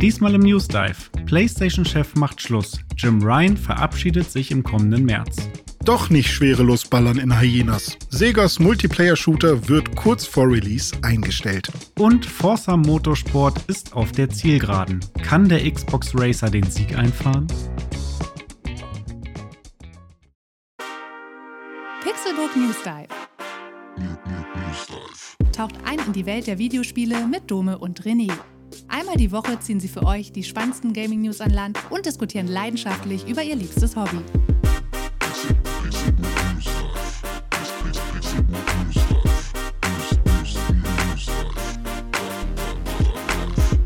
Diesmal im News Dive. PlayStation-Chef macht Schluss. Jim Ryan verabschiedet sich im kommenden März. Doch nicht schwerelos ballern in Hyenas. Segas Multiplayer-Shooter wird kurz vor Release eingestellt. Und Forza Motorsport ist auf der Zielgeraden. Kann der Xbox Racer den Sieg einfahren? Pixelbook News Dive. Taucht ein in die Welt der Videospiele mit Dome und René. Einmal die Woche ziehen sie für euch die spannendsten Gaming-News an Land und diskutieren leidenschaftlich über ihr liebstes Hobby.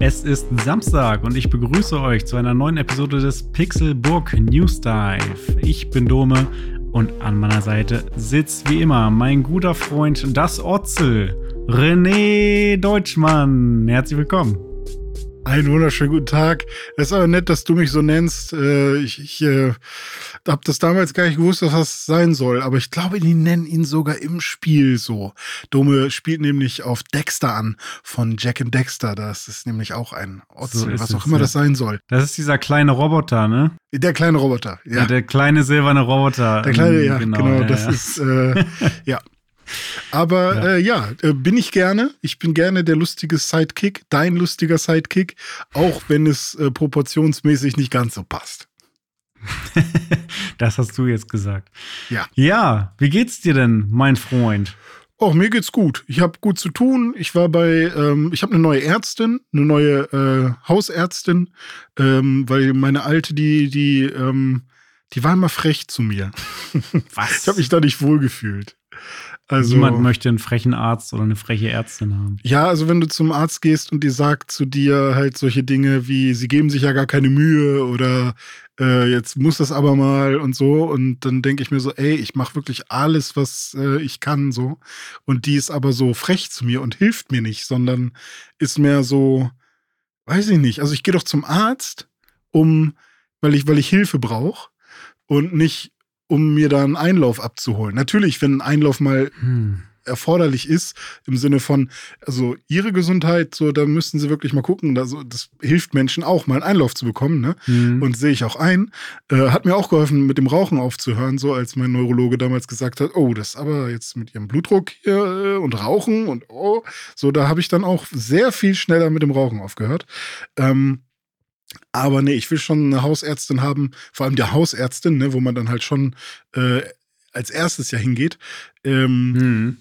Es ist Samstag und ich begrüße euch zu einer neuen Episode des Pixelburg News Dive. Ich bin Dome und an meiner Seite sitzt wie immer mein guter Freund das Otzel, René Deutschmann. Herzlich willkommen. Einen wunderschönen guten Tag. Es ist aber nett, dass du mich so nennst. Äh, ich ich äh, habe das damals gar nicht gewusst, was das sein soll. Aber ich glaube, die nennen ihn sogar im Spiel so. Dome spielt nämlich auf Dexter an von Jack and Dexter. Das ist nämlich auch ein Otzel, so was auch immer ja. das sein soll. Das ist dieser kleine Roboter, ne? Der kleine Roboter, ja. ja der kleine silberne Roboter. Der kleine, ja, genau. genau das ist, äh, ja. Aber ja, äh, ja äh, bin ich gerne. Ich bin gerne der lustige Sidekick, dein lustiger Sidekick, auch wenn es äh, proportionsmäßig nicht ganz so passt. das hast du jetzt gesagt. Ja. Ja, wie geht's dir denn, mein Freund? Oh, mir geht's gut. Ich habe gut zu tun. Ich war bei, ähm, ich habe eine neue Ärztin, eine neue äh, Hausärztin, ähm, weil meine alte, die, die, ähm, die war immer frech zu mir. Was? Ich habe mich da nicht wohlgefühlt. Also, Niemand möchte einen frechen Arzt oder eine freche Ärztin haben. Ja, also wenn du zum Arzt gehst und die sagt zu dir halt solche Dinge wie, sie geben sich ja gar keine Mühe oder äh, jetzt muss das aber mal und so. Und dann denke ich mir so, ey, ich mache wirklich alles, was äh, ich kann, so. Und die ist aber so frech zu mir und hilft mir nicht, sondern ist mehr so, weiß ich nicht. Also ich gehe doch zum Arzt, um, weil ich, weil ich Hilfe brauche und nicht, um mir da einen Einlauf abzuholen. Natürlich, wenn ein Einlauf mal hm. erforderlich ist, im Sinne von, also ihre Gesundheit, so, da müssten sie wirklich mal gucken. Also, das hilft Menschen auch, mal einen Einlauf zu bekommen, ne? Hm. Und sehe ich auch ein. Äh, hat mir auch geholfen, mit dem Rauchen aufzuhören, so als mein Neurologe damals gesagt hat, oh, das aber jetzt mit ihrem Blutdruck hier äh, und Rauchen und oh, so, da habe ich dann auch sehr viel schneller mit dem Rauchen aufgehört. Ähm, aber nee, ich will schon eine Hausärztin haben, vor allem die Hausärztin, ne, wo man dann halt schon äh, als erstes ja hingeht. Ähm, mhm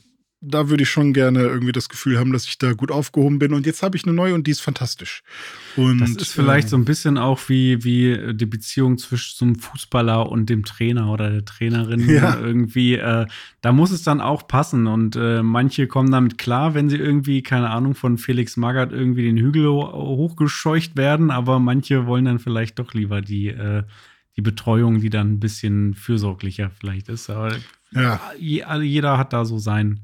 da würde ich schon gerne irgendwie das Gefühl haben, dass ich da gut aufgehoben bin. Und jetzt habe ich eine neue und die ist fantastisch. Und, das ist vielleicht äh, so ein bisschen auch wie, wie die Beziehung zwischen so einem Fußballer und dem Trainer oder der Trainerin. Ja. Irgendwie, äh, da muss es dann auch passen. Und äh, manche kommen damit klar, wenn sie irgendwie, keine Ahnung, von Felix Magath irgendwie den Hügel hochgescheucht werden. Aber manche wollen dann vielleicht doch lieber die, äh, die Betreuung, die dann ein bisschen fürsorglicher vielleicht ist. Aber ja. jeder hat da so sein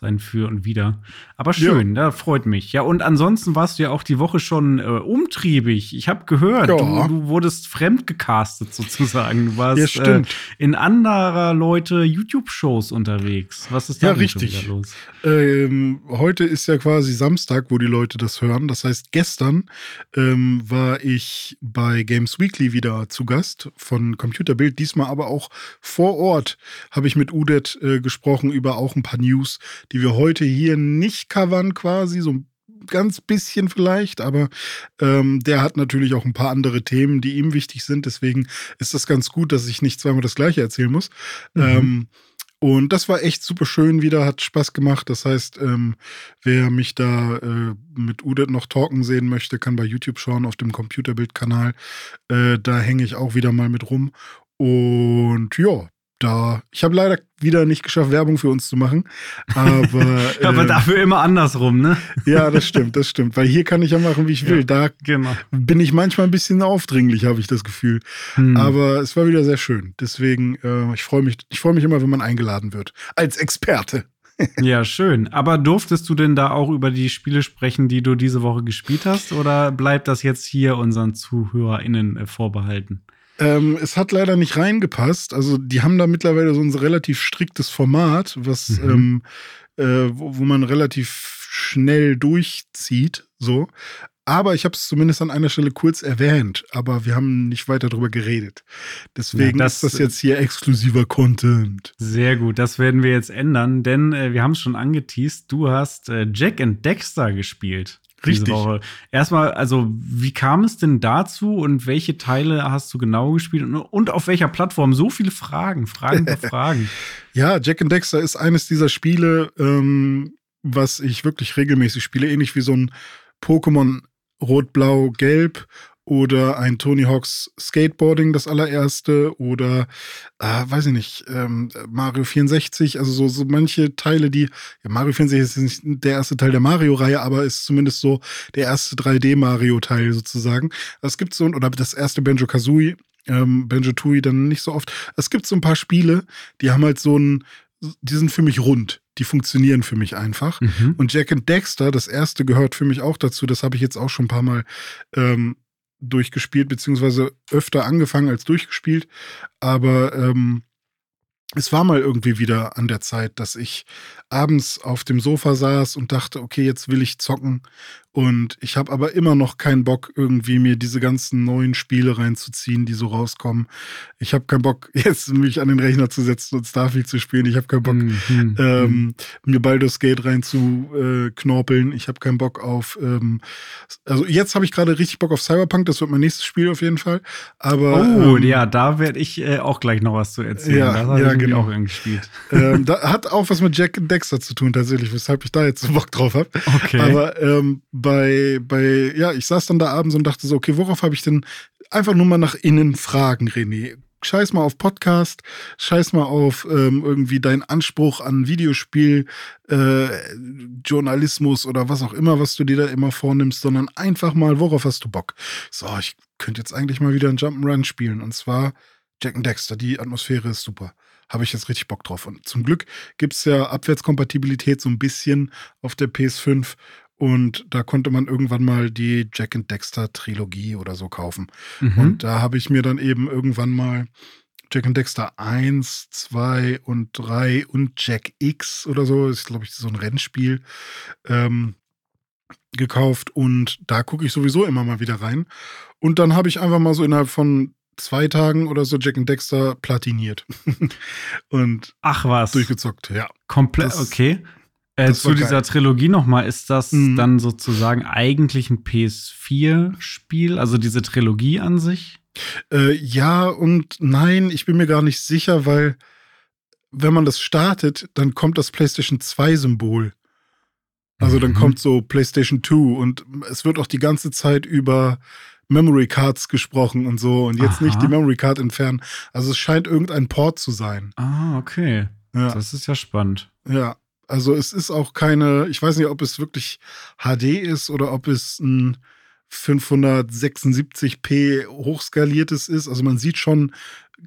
sein Für und Wider. Aber schön, ja. da freut mich. Ja, und ansonsten warst du ja auch die Woche schon äh, umtriebig. Ich habe gehört, ja. du, du, wurdest fremdgecastet sozusagen. Du warst ja, äh, in anderer Leute YouTube-Shows unterwegs. Was ist da ja, richtig. los? Ähm, heute ist ja quasi Samstag, wo die Leute das hören. Das heißt, gestern ähm, war ich bei Games Weekly wieder zu Gast von Computerbild. Diesmal aber auch vor Ort habe ich mit Udet äh, gesprochen über auch ein paar News, die wir heute hier nicht covern quasi, so ein ganz bisschen vielleicht, aber ähm, der hat natürlich auch ein paar andere Themen, die ihm wichtig sind. Deswegen ist das ganz gut, dass ich nicht zweimal das gleiche erzählen muss. Mhm. Ähm, und das war echt super schön wieder, hat Spaß gemacht. Das heißt, ähm, wer mich da äh, mit Udet noch talken sehen möchte, kann bei YouTube schauen auf dem Computerbild-Kanal. Äh, da hänge ich auch wieder mal mit rum. Und ja, da, ich habe leider wieder nicht geschafft, Werbung für uns zu machen. Aber, äh, aber dafür immer andersrum, ne? ja, das stimmt, das stimmt. Weil hier kann ich ja machen, wie ich will. Ja, da genau. bin ich manchmal ein bisschen aufdringlich, habe ich das Gefühl. Hm. Aber es war wieder sehr schön. Deswegen, äh, ich freue mich, ich freue mich immer, wenn man eingeladen wird. Als Experte. ja, schön. Aber durftest du denn da auch über die Spiele sprechen, die du diese Woche gespielt hast? Oder bleibt das jetzt hier unseren ZuhörerInnen äh, vorbehalten? Ähm, es hat leider nicht reingepasst. Also die haben da mittlerweile so ein relativ striktes Format, was mhm. ähm, äh, wo, wo, man relativ schnell durchzieht, so. Aber ich habe es zumindest an einer Stelle kurz erwähnt, aber wir haben nicht weiter darüber geredet. Deswegen ja, das, ist das jetzt hier exklusiver Content. Sehr gut, das werden wir jetzt ändern, denn äh, wir haben es schon angeteased. Du hast äh, Jack and Dexter gespielt. Richtig. Woche. Erstmal, also, wie kam es denn dazu und welche Teile hast du genau gespielt und, und auf welcher Plattform? So viele Fragen, Fragen über Fragen. ja, Jack and Dexter ist eines dieser Spiele, ähm, was ich wirklich regelmäßig spiele, ähnlich wie so ein Pokémon Rot, Blau, Gelb oder ein Tony Hawks Skateboarding, das allererste, oder äh, weiß ich nicht, ähm, Mario 64, also so, so manche Teile, die, ja, Mario 64 ist nicht der erste Teil der Mario-Reihe, aber ist zumindest so der erste 3D-Mario-Teil sozusagen. Es gibt so, oder das erste Banjo-Kazooie, ähm, Banjo-Tooie dann nicht so oft. Es gibt so ein paar Spiele, die haben halt so ein, die sind für mich rund die funktionieren für mich einfach. Mhm. Und Jack and Dexter, das erste, gehört für mich auch dazu. Das habe ich jetzt auch schon ein paar Mal ähm, durchgespielt, beziehungsweise öfter angefangen als durchgespielt. Aber ähm, es war mal irgendwie wieder an der Zeit, dass ich abends auf dem Sofa saß und dachte, okay, jetzt will ich zocken. Und ich habe aber immer noch keinen Bock, irgendwie mir diese ganzen neuen Spiele reinzuziehen, die so rauskommen. Ich habe keinen Bock, jetzt mich an den Rechner zu setzen und Starfield zu spielen. Ich habe keinen Bock, mhm. mhm. ähm, mir Baldur's Gate reinzuknorpeln. Äh, ich habe keinen Bock auf. Ähm, also jetzt habe ich gerade richtig Bock auf Cyberpunk. Das wird mein nächstes Spiel auf jeden Fall. Aber oh ähm, ja, da werde ich äh, auch gleich noch was zu erzählen. Ja, das habe ja, ich genau. auch gespielt. Ähm, da hat auch was mit Jack Dexter zu tun tatsächlich, weshalb ich da jetzt so Bock drauf habe. Okay. Aber ähm, bei, bei, ja, ich saß dann da abends und dachte so, okay, worauf habe ich denn einfach nur mal nach innen fragen, René? Scheiß mal auf Podcast, scheiß mal auf ähm, irgendwie deinen Anspruch an Videospiel, äh, Journalismus oder was auch immer, was du dir da immer vornimmst, sondern einfach mal, worauf hast du Bock? So, ich könnte jetzt eigentlich mal wieder ein Jump'n'Run spielen und zwar Jack and Dexter. Die Atmosphäre ist super habe ich jetzt richtig Bock drauf. Und zum Glück gibt es ja Abwärtskompatibilität so ein bisschen auf der PS5 und da konnte man irgendwann mal die Jack and Dexter Trilogie oder so kaufen. Mhm. Und da habe ich mir dann eben irgendwann mal Jack and Dexter 1, 2 und 3 und Jack X oder so, ist glaube ich so ein Rennspiel, ähm, gekauft und da gucke ich sowieso immer mal wieder rein. Und dann habe ich einfach mal so innerhalb von zwei Tagen oder so Jack and Dexter platiniert. und Ach was. Durchgezockt, ja. Komplett, okay. Äh, zu dieser Trilogie nochmal, ist das mhm. dann sozusagen eigentlich ein PS4-Spiel, also diese Trilogie an sich? Äh, ja und nein, ich bin mir gar nicht sicher, weil wenn man das startet, dann kommt das PlayStation 2-Symbol. Also dann mhm. kommt so PlayStation 2 und es wird auch die ganze Zeit über Memory Cards gesprochen und so und jetzt Aha. nicht die Memory Card entfernen. Also es scheint irgendein Port zu sein. Ah, okay. Ja. Das ist ja spannend. Ja, also es ist auch keine, ich weiß nicht, ob es wirklich HD ist oder ob es ein 576p hochskaliertes ist. Also man sieht schon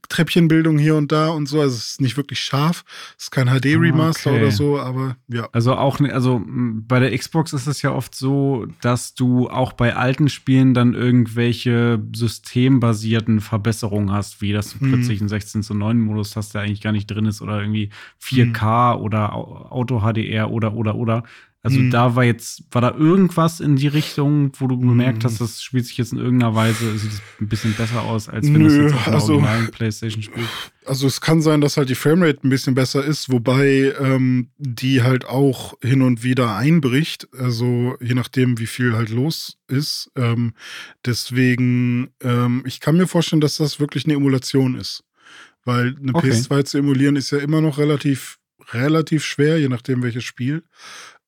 Treppchenbildung hier und da und so. Also es ist nicht wirklich scharf. Es ist kein HD-Remaster okay. oder so, aber ja. Also auch, also bei der Xbox ist es ja oft so, dass du auch bei alten Spielen dann irgendwelche systembasierten Verbesserungen hast, wie das hm. plötzlich ein 16 zu 9 Modus hast, der eigentlich gar nicht drin ist oder irgendwie 4K hm. oder Auto HDR oder oder oder. Also mhm. da war jetzt, war da irgendwas in die Richtung, wo du gemerkt hast, das spielt sich jetzt in irgendeiner Weise, sieht es ein bisschen besser aus, als wenn das jetzt auf einer also, originalen Playstation spielt. Also es kann sein, dass halt die Framerate ein bisschen besser ist, wobei ähm, die halt auch hin und wieder einbricht, also je nachdem, wie viel halt los ist. Ähm, deswegen, ähm, ich kann mir vorstellen, dass das wirklich eine Emulation ist. Weil eine okay. PS2 zu emulieren ist ja immer noch relativ, relativ schwer, je nachdem welches Spiel.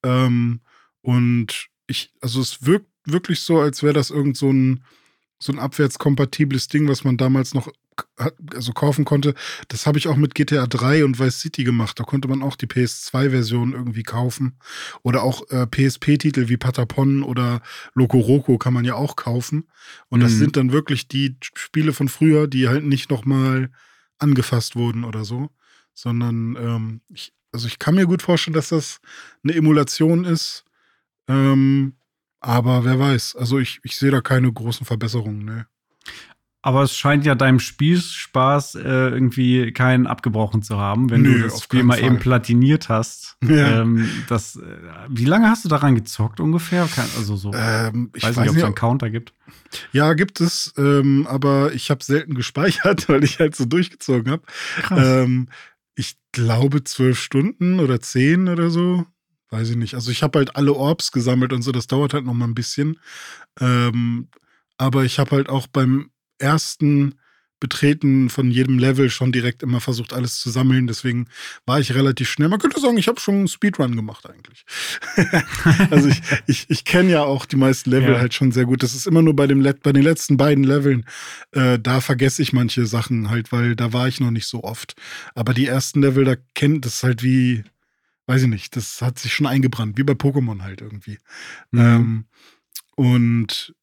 Ähm, und ich, also es wirkt wirklich so, als wäre das irgend so ein, so ein abwärtskompatibles Ding, was man damals noch also kaufen konnte. Das habe ich auch mit GTA 3 und Vice City gemacht. Da konnte man auch die PS2-Version irgendwie kaufen. Oder auch äh, PSP-Titel wie Patapon oder Loco Roco kann man ja auch kaufen. Und das mhm. sind dann wirklich die Spiele von früher, die halt nicht nochmal angefasst wurden oder so. Sondern ähm, ich, also ich kann mir gut vorstellen, dass das eine Emulation ist. Ähm, aber wer weiß. Also ich, ich sehe da keine großen Verbesserungen. Ne. Aber es scheint ja deinem Spielspaß äh, irgendwie keinen abgebrochen zu haben, wenn Nö, du das Spiel mal Fall. eben platiniert hast. Ja. Ähm, das, äh, wie lange hast du daran gezockt ungefähr? Also so, ähm, ich weiß, weiß nicht, ob es einen Counter gibt. Ja, gibt es, ähm, aber ich habe selten gespeichert, weil ich halt so durchgezogen habe. Glaube zwölf Stunden oder zehn oder so. Weiß ich nicht. Also ich habe halt alle Orbs gesammelt und so, das dauert halt noch mal ein bisschen. Ähm, aber ich habe halt auch beim ersten Betreten von jedem Level schon direkt immer versucht, alles zu sammeln. Deswegen war ich relativ schnell. Man könnte sagen, ich habe schon einen Speedrun gemacht eigentlich. also ich, ich, ich kenne ja auch die meisten Level ja. halt schon sehr gut. Das ist immer nur bei, dem, bei den letzten beiden Leveln, äh, da vergesse ich manche Sachen halt, weil da war ich noch nicht so oft. Aber die ersten Level, da kennt das halt wie, weiß ich nicht, das hat sich schon eingebrannt, wie bei Pokémon halt irgendwie. Mhm. Ähm, und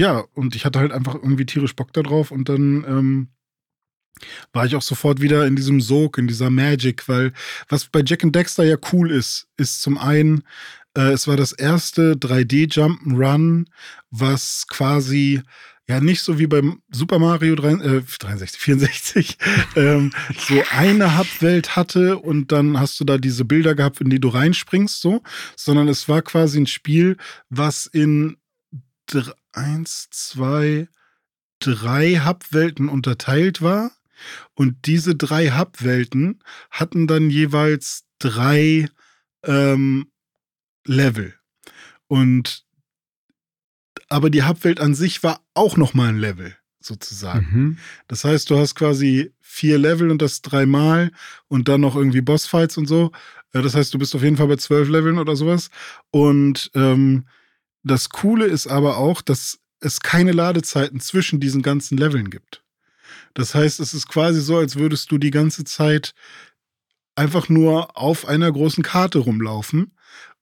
ja, und ich hatte halt einfach irgendwie tierisch Bock da drauf und dann ähm, war ich auch sofort wieder in diesem Sog, in dieser Magic, weil was bei Jack and Dexter ja cool ist, ist zum einen, äh, es war das erste 3D-Jump'n'Run, was quasi ja nicht so wie beim Super Mario 3, äh, 63, 64, ähm, so eine Hubwelt hatte und dann hast du da diese Bilder gehabt, in die du reinspringst, so, sondern es war quasi ein Spiel, was in eins, zwei, drei Hubwelten unterteilt war. Und diese drei Hubwelten hatten dann jeweils drei ähm, Level. Und aber die Hubwelt an sich war auch nochmal ein Level, sozusagen. Mhm. Das heißt, du hast quasi vier Level und das dreimal und dann noch irgendwie Bossfights und so. Äh, das heißt, du bist auf jeden Fall bei zwölf Leveln oder sowas. Und ähm, das Coole ist aber auch, dass es keine Ladezeiten zwischen diesen ganzen Leveln gibt. Das heißt, es ist quasi so, als würdest du die ganze Zeit einfach nur auf einer großen Karte rumlaufen.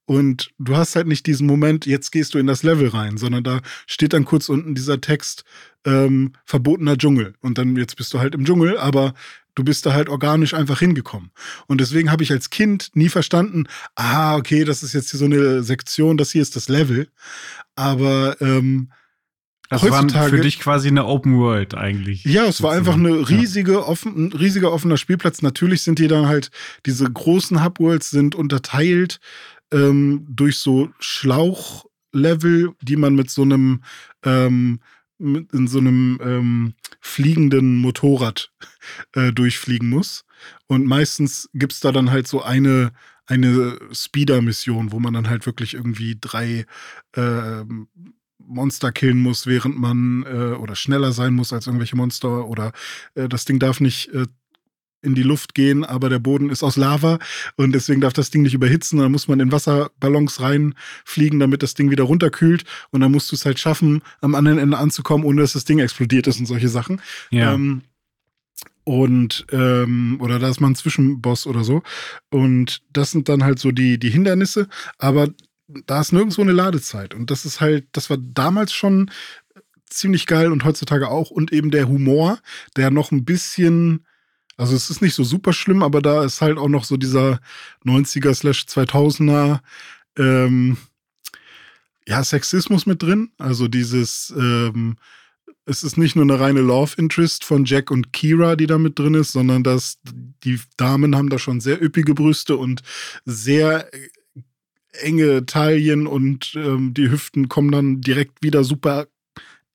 Und du hast halt nicht diesen Moment, jetzt gehst du in das Level rein, sondern da steht dann kurz unten dieser Text, ähm, verbotener Dschungel. Und dann jetzt bist du halt im Dschungel, aber Du bist da halt organisch einfach hingekommen. Und deswegen habe ich als Kind nie verstanden, ah, okay, das ist jetzt hier so eine Sektion, das hier ist das Level. Aber ähm, das heutzutage, war für dich quasi eine Open World eigentlich. Ja, es war einfach eine riesige, offen, ein riesiger offener Spielplatz. Natürlich sind die dann halt, diese großen Hubworlds sind unterteilt ähm, durch so Schlauchlevel, die man mit so einem ähm, in so einem ähm, fliegenden Motorrad äh, durchfliegen muss. Und meistens gibt es da dann halt so eine, eine Speeder-Mission, wo man dann halt wirklich irgendwie drei äh, Monster killen muss, während man äh, oder schneller sein muss als irgendwelche Monster oder äh, das Ding darf nicht äh, in die Luft gehen, aber der Boden ist aus Lava und deswegen darf das Ding nicht überhitzen. Dann muss man in Wasserballons reinfliegen, damit das Ding wieder runterkühlt und dann musst du es halt schaffen, am anderen Ende anzukommen, ohne dass das Ding explodiert ist und solche Sachen. Ja. Ähm, und ähm, oder da ist man ein Zwischenboss oder so. Und das sind dann halt so die, die Hindernisse, aber da ist nirgendwo eine Ladezeit. Und das ist halt, das war damals schon ziemlich geil und heutzutage auch. Und eben der Humor, der noch ein bisschen also es ist nicht so super schlimm, aber da ist halt auch noch so dieser 90er 2000er ähm, ja, Sexismus mit drin. Also dieses, ähm, es ist nicht nur eine reine Love Interest von Jack und Kira, die da mit drin ist, sondern dass die Damen haben da schon sehr üppige Brüste und sehr enge Taillen und ähm, die Hüften kommen dann direkt wieder super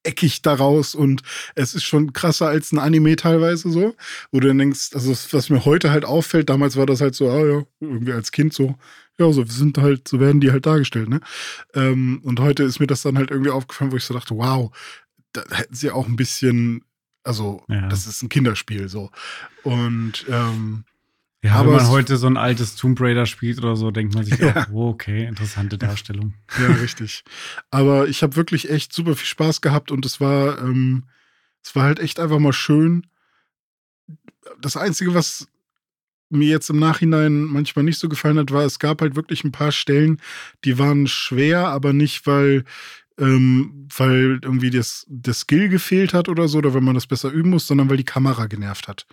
eckig daraus und es ist schon krasser als ein Anime teilweise so, wo du dann denkst, also was mir heute halt auffällt, damals war das halt so, ah ja, irgendwie als Kind so, ja, so sind halt, so werden die halt dargestellt, ne? Ähm, und heute ist mir das dann halt irgendwie aufgefallen, wo ich so dachte, wow, da hätten sie auch ein bisschen, also ja. das ist ein Kinderspiel so. Und ähm, ja, aber wenn man heute so ein altes Tomb Raider spielt oder so, denkt man sich ja. auch, oh, okay, interessante Darstellung. Ja, richtig. Aber ich habe wirklich echt super viel Spaß gehabt und es war, ähm, es war halt echt einfach mal schön. Das Einzige, was mir jetzt im Nachhinein manchmal nicht so gefallen hat, war, es gab halt wirklich ein paar Stellen, die waren schwer, aber nicht, weil ähm, weil irgendwie das, der Skill gefehlt hat oder so, oder wenn man das besser üben muss, sondern weil die Kamera genervt hat.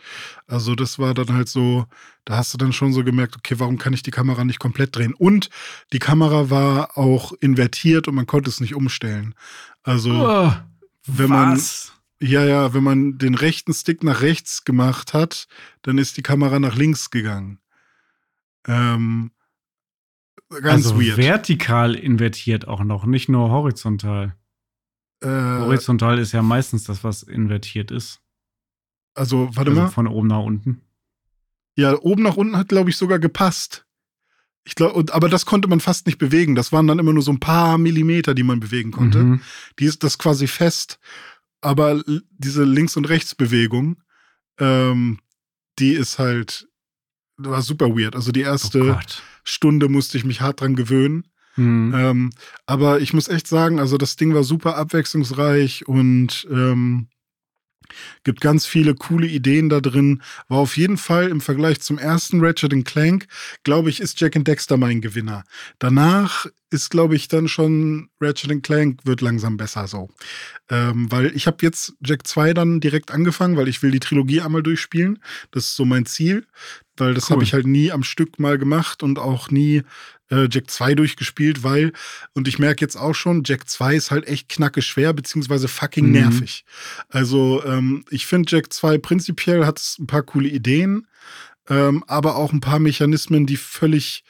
Also das war dann halt so, da hast du dann schon so gemerkt, okay, warum kann ich die Kamera nicht komplett drehen? Und die Kamera war auch invertiert und man konnte es nicht umstellen. Also oh, wenn was? Ja, ja, wenn man den rechten Stick nach rechts gemacht hat, dann ist die Kamera nach links gegangen. Ähm, ganz also weird. vertikal invertiert auch noch, nicht nur horizontal. Äh, horizontal ist ja meistens das, was invertiert ist. Also, warte also mal. Von oben nach unten. Ja, oben nach unten hat, glaube ich, sogar gepasst. Ich glaube, aber das konnte man fast nicht bewegen. Das waren dann immer nur so ein paar Millimeter, die man bewegen konnte. Mhm. Die ist das quasi fest. Aber diese Links- und Rechtsbewegung, ähm, die ist halt, war super weird. Also die erste oh Stunde musste ich mich hart dran gewöhnen. Mhm. Ähm, aber ich muss echt sagen, also das Ding war super abwechslungsreich und ähm, Gibt ganz viele coole Ideen da drin. War auf jeden Fall im Vergleich zum ersten Ratchet Clank, glaube ich, ist Jack and Dexter mein Gewinner. Danach ist, glaube ich, dann schon Ratchet Clank wird langsam besser so. Ähm, weil ich habe jetzt Jack 2 dann direkt angefangen, weil ich will die Trilogie einmal durchspielen. Das ist so mein Ziel, weil das cool. habe ich halt nie am Stück mal gemacht und auch nie äh, Jack 2 durchgespielt, weil, und ich merke jetzt auch schon, Jack 2 ist halt echt knacke schwer, beziehungsweise fucking mhm. nervig. Also, ähm, ich finde, Jack 2 prinzipiell hat ein paar coole Ideen, ähm, aber auch ein paar Mechanismen, die völlig,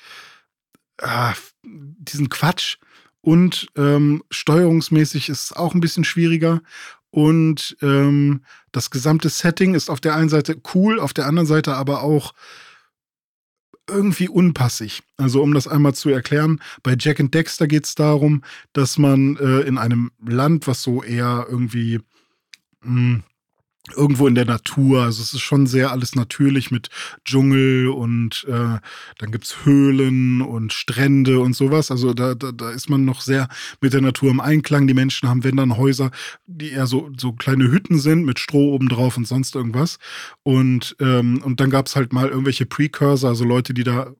äh, diesen Quatsch. Und ähm, steuerungsmäßig ist es auch ein bisschen schwieriger. Und ähm, das gesamte Setting ist auf der einen Seite cool, auf der anderen Seite aber auch irgendwie unpassig. Also um das einmal zu erklären, bei Jack and Dexter geht es darum, dass man äh, in einem Land, was so eher irgendwie mh, hm, irgendwo in der Natur. Also es ist schon sehr alles natürlich mit Dschungel und äh, dann gibt's Höhlen und Strände und sowas. Also da, da, da ist man noch sehr mit der Natur im Einklang. Die Menschen haben, wenn dann Häuser, die eher so, so kleine Hütten sind mit Stroh obendrauf und sonst irgendwas. Und, ähm, und dann gab's halt mal irgendwelche Precursor, also Leute, die da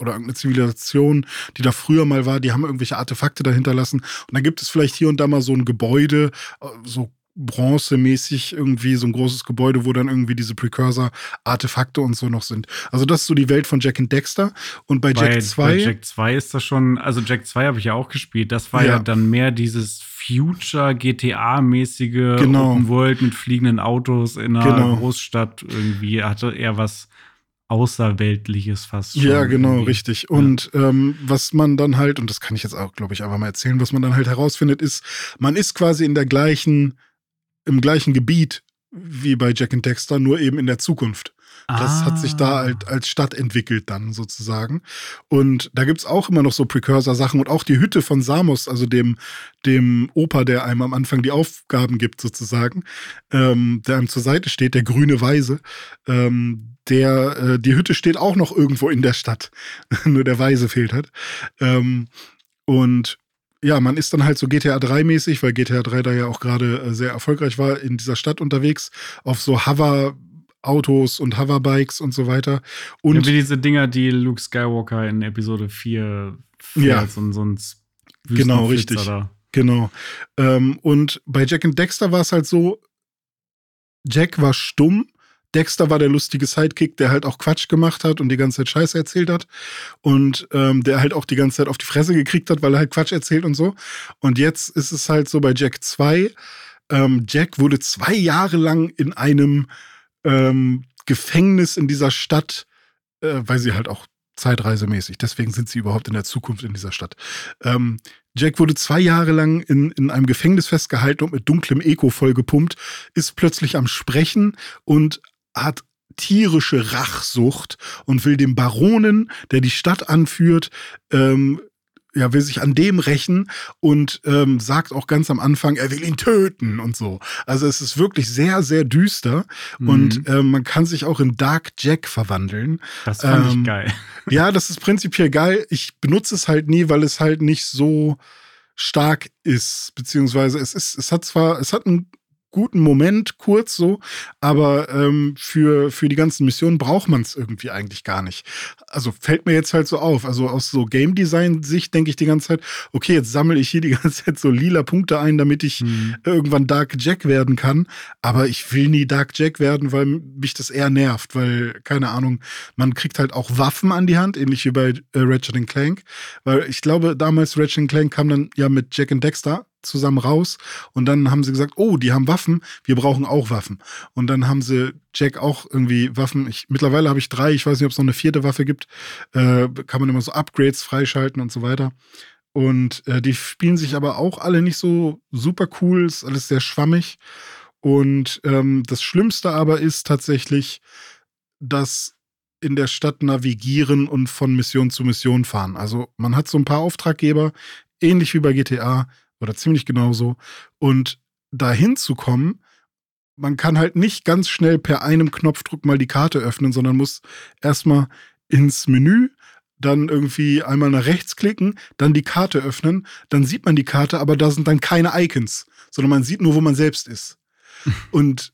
oder irgendeine Zivilisation, die da früher mal war, die haben irgendwelche Artefakte dahinter lassen. Und dann gibt es vielleicht hier und da mal so ein Gebäude, äh, so bronzemäßig irgendwie so ein großes Gebäude, wo dann irgendwie diese Precursor-Artefakte und so noch sind. Also das ist so die Welt von Jack and Dexter. Und bei, bei Jack 2. Bei Jack 2 ist das schon, also Jack 2 habe ich ja auch gespielt. Das war ja, ja dann mehr dieses Future GTA-mäßige genau. Open World mit fliegenden Autos in einer genau. Großstadt irgendwie. Hatte eher was Außerweltliches fast. Schon ja, genau, irgendwie. richtig. Und ja. ähm, was man dann halt, und das kann ich jetzt auch, glaube ich, einfach mal erzählen, was man dann halt herausfindet, ist, man ist quasi in der gleichen im gleichen Gebiet wie bei Jack and Dexter, nur eben in der Zukunft. Das ah. hat sich da halt als Stadt entwickelt dann sozusagen. Und da gibt es auch immer noch so Precursor-Sachen und auch die Hütte von Samus, also dem, dem Opa, der einem am Anfang die Aufgaben gibt sozusagen, ähm, der einem zur Seite steht, der grüne Weise, ähm, der, äh, die Hütte steht auch noch irgendwo in der Stadt. Nur der Weise fehlt halt. Ähm, und ja, man ist dann halt so GTA 3-mäßig, weil GTA 3 da ja auch gerade äh, sehr erfolgreich war, in dieser Stadt unterwegs, auf so Hover- Autos und Hoverbikes und so weiter. Und ja, wie diese Dinger, die Luke Skywalker in Episode 4 fährt, ja. so, so ein Genau, richtig. Da. Genau. Ähm, und bei Jack and Dexter war es halt so, Jack war stumm Dexter war der lustige Sidekick, der halt auch Quatsch gemacht hat und die ganze Zeit Scheiße erzählt hat. Und ähm, der halt auch die ganze Zeit auf die Fresse gekriegt hat, weil er halt Quatsch erzählt und so. Und jetzt ist es halt so bei Jack 2. Ähm, Jack wurde zwei Jahre lang in einem ähm, Gefängnis in dieser Stadt, äh, weil sie halt auch zeitreisemäßig, deswegen sind sie überhaupt in der Zukunft in dieser Stadt. Ähm, Jack wurde zwei Jahre lang in, in einem Gefängnis festgehalten und mit dunklem Eko vollgepumpt, ist plötzlich am Sprechen und hat tierische Rachsucht und will dem Baronen, der die Stadt anführt, ähm, ja, will sich an dem rächen und ähm, sagt auch ganz am Anfang, er will ihn töten und so. Also es ist wirklich sehr, sehr düster mhm. und ähm, man kann sich auch in Dark Jack verwandeln. Das fand ähm, ich geil. Ja, das ist prinzipiell geil. Ich benutze es halt nie, weil es halt nicht so stark ist, beziehungsweise es ist, es hat zwar, es hat einen guten Moment, kurz so, aber ähm, für, für die ganzen Missionen braucht man es irgendwie eigentlich gar nicht. Also fällt mir jetzt halt so auf. Also aus so Game Design-Sicht denke ich die ganze Zeit, okay, jetzt sammle ich hier die ganze Zeit so lila Punkte ein, damit ich mhm. irgendwann Dark Jack werden kann. Aber ich will nie Dark Jack werden, weil mich das eher nervt, weil, keine Ahnung, man kriegt halt auch Waffen an die Hand, ähnlich wie bei äh, Ratchet Clank. Weil ich glaube, damals Ratchet Clank kam dann ja mit Jack and Dexter zusammen raus und dann haben sie gesagt, oh, die haben Waffen, wir brauchen auch Waffen. Und dann haben sie Jack auch irgendwie Waffen. Ich, mittlerweile habe ich drei, ich weiß nicht, ob es noch eine vierte Waffe gibt. Äh, kann man immer so Upgrades freischalten und so weiter. Und äh, die spielen sich aber auch alle nicht so super cool, ist alles sehr schwammig. Und ähm, das Schlimmste aber ist tatsächlich, dass in der Stadt navigieren und von Mission zu Mission fahren. Also man hat so ein paar Auftraggeber, ähnlich wie bei GTA oder ziemlich genauso. Und dahin zu kommen, man kann halt nicht ganz schnell per einem Knopfdruck mal die Karte öffnen, sondern muss erstmal ins Menü, dann irgendwie einmal nach rechts klicken, dann die Karte öffnen, dann sieht man die Karte, aber da sind dann keine Icons, sondern man sieht nur, wo man selbst ist. Und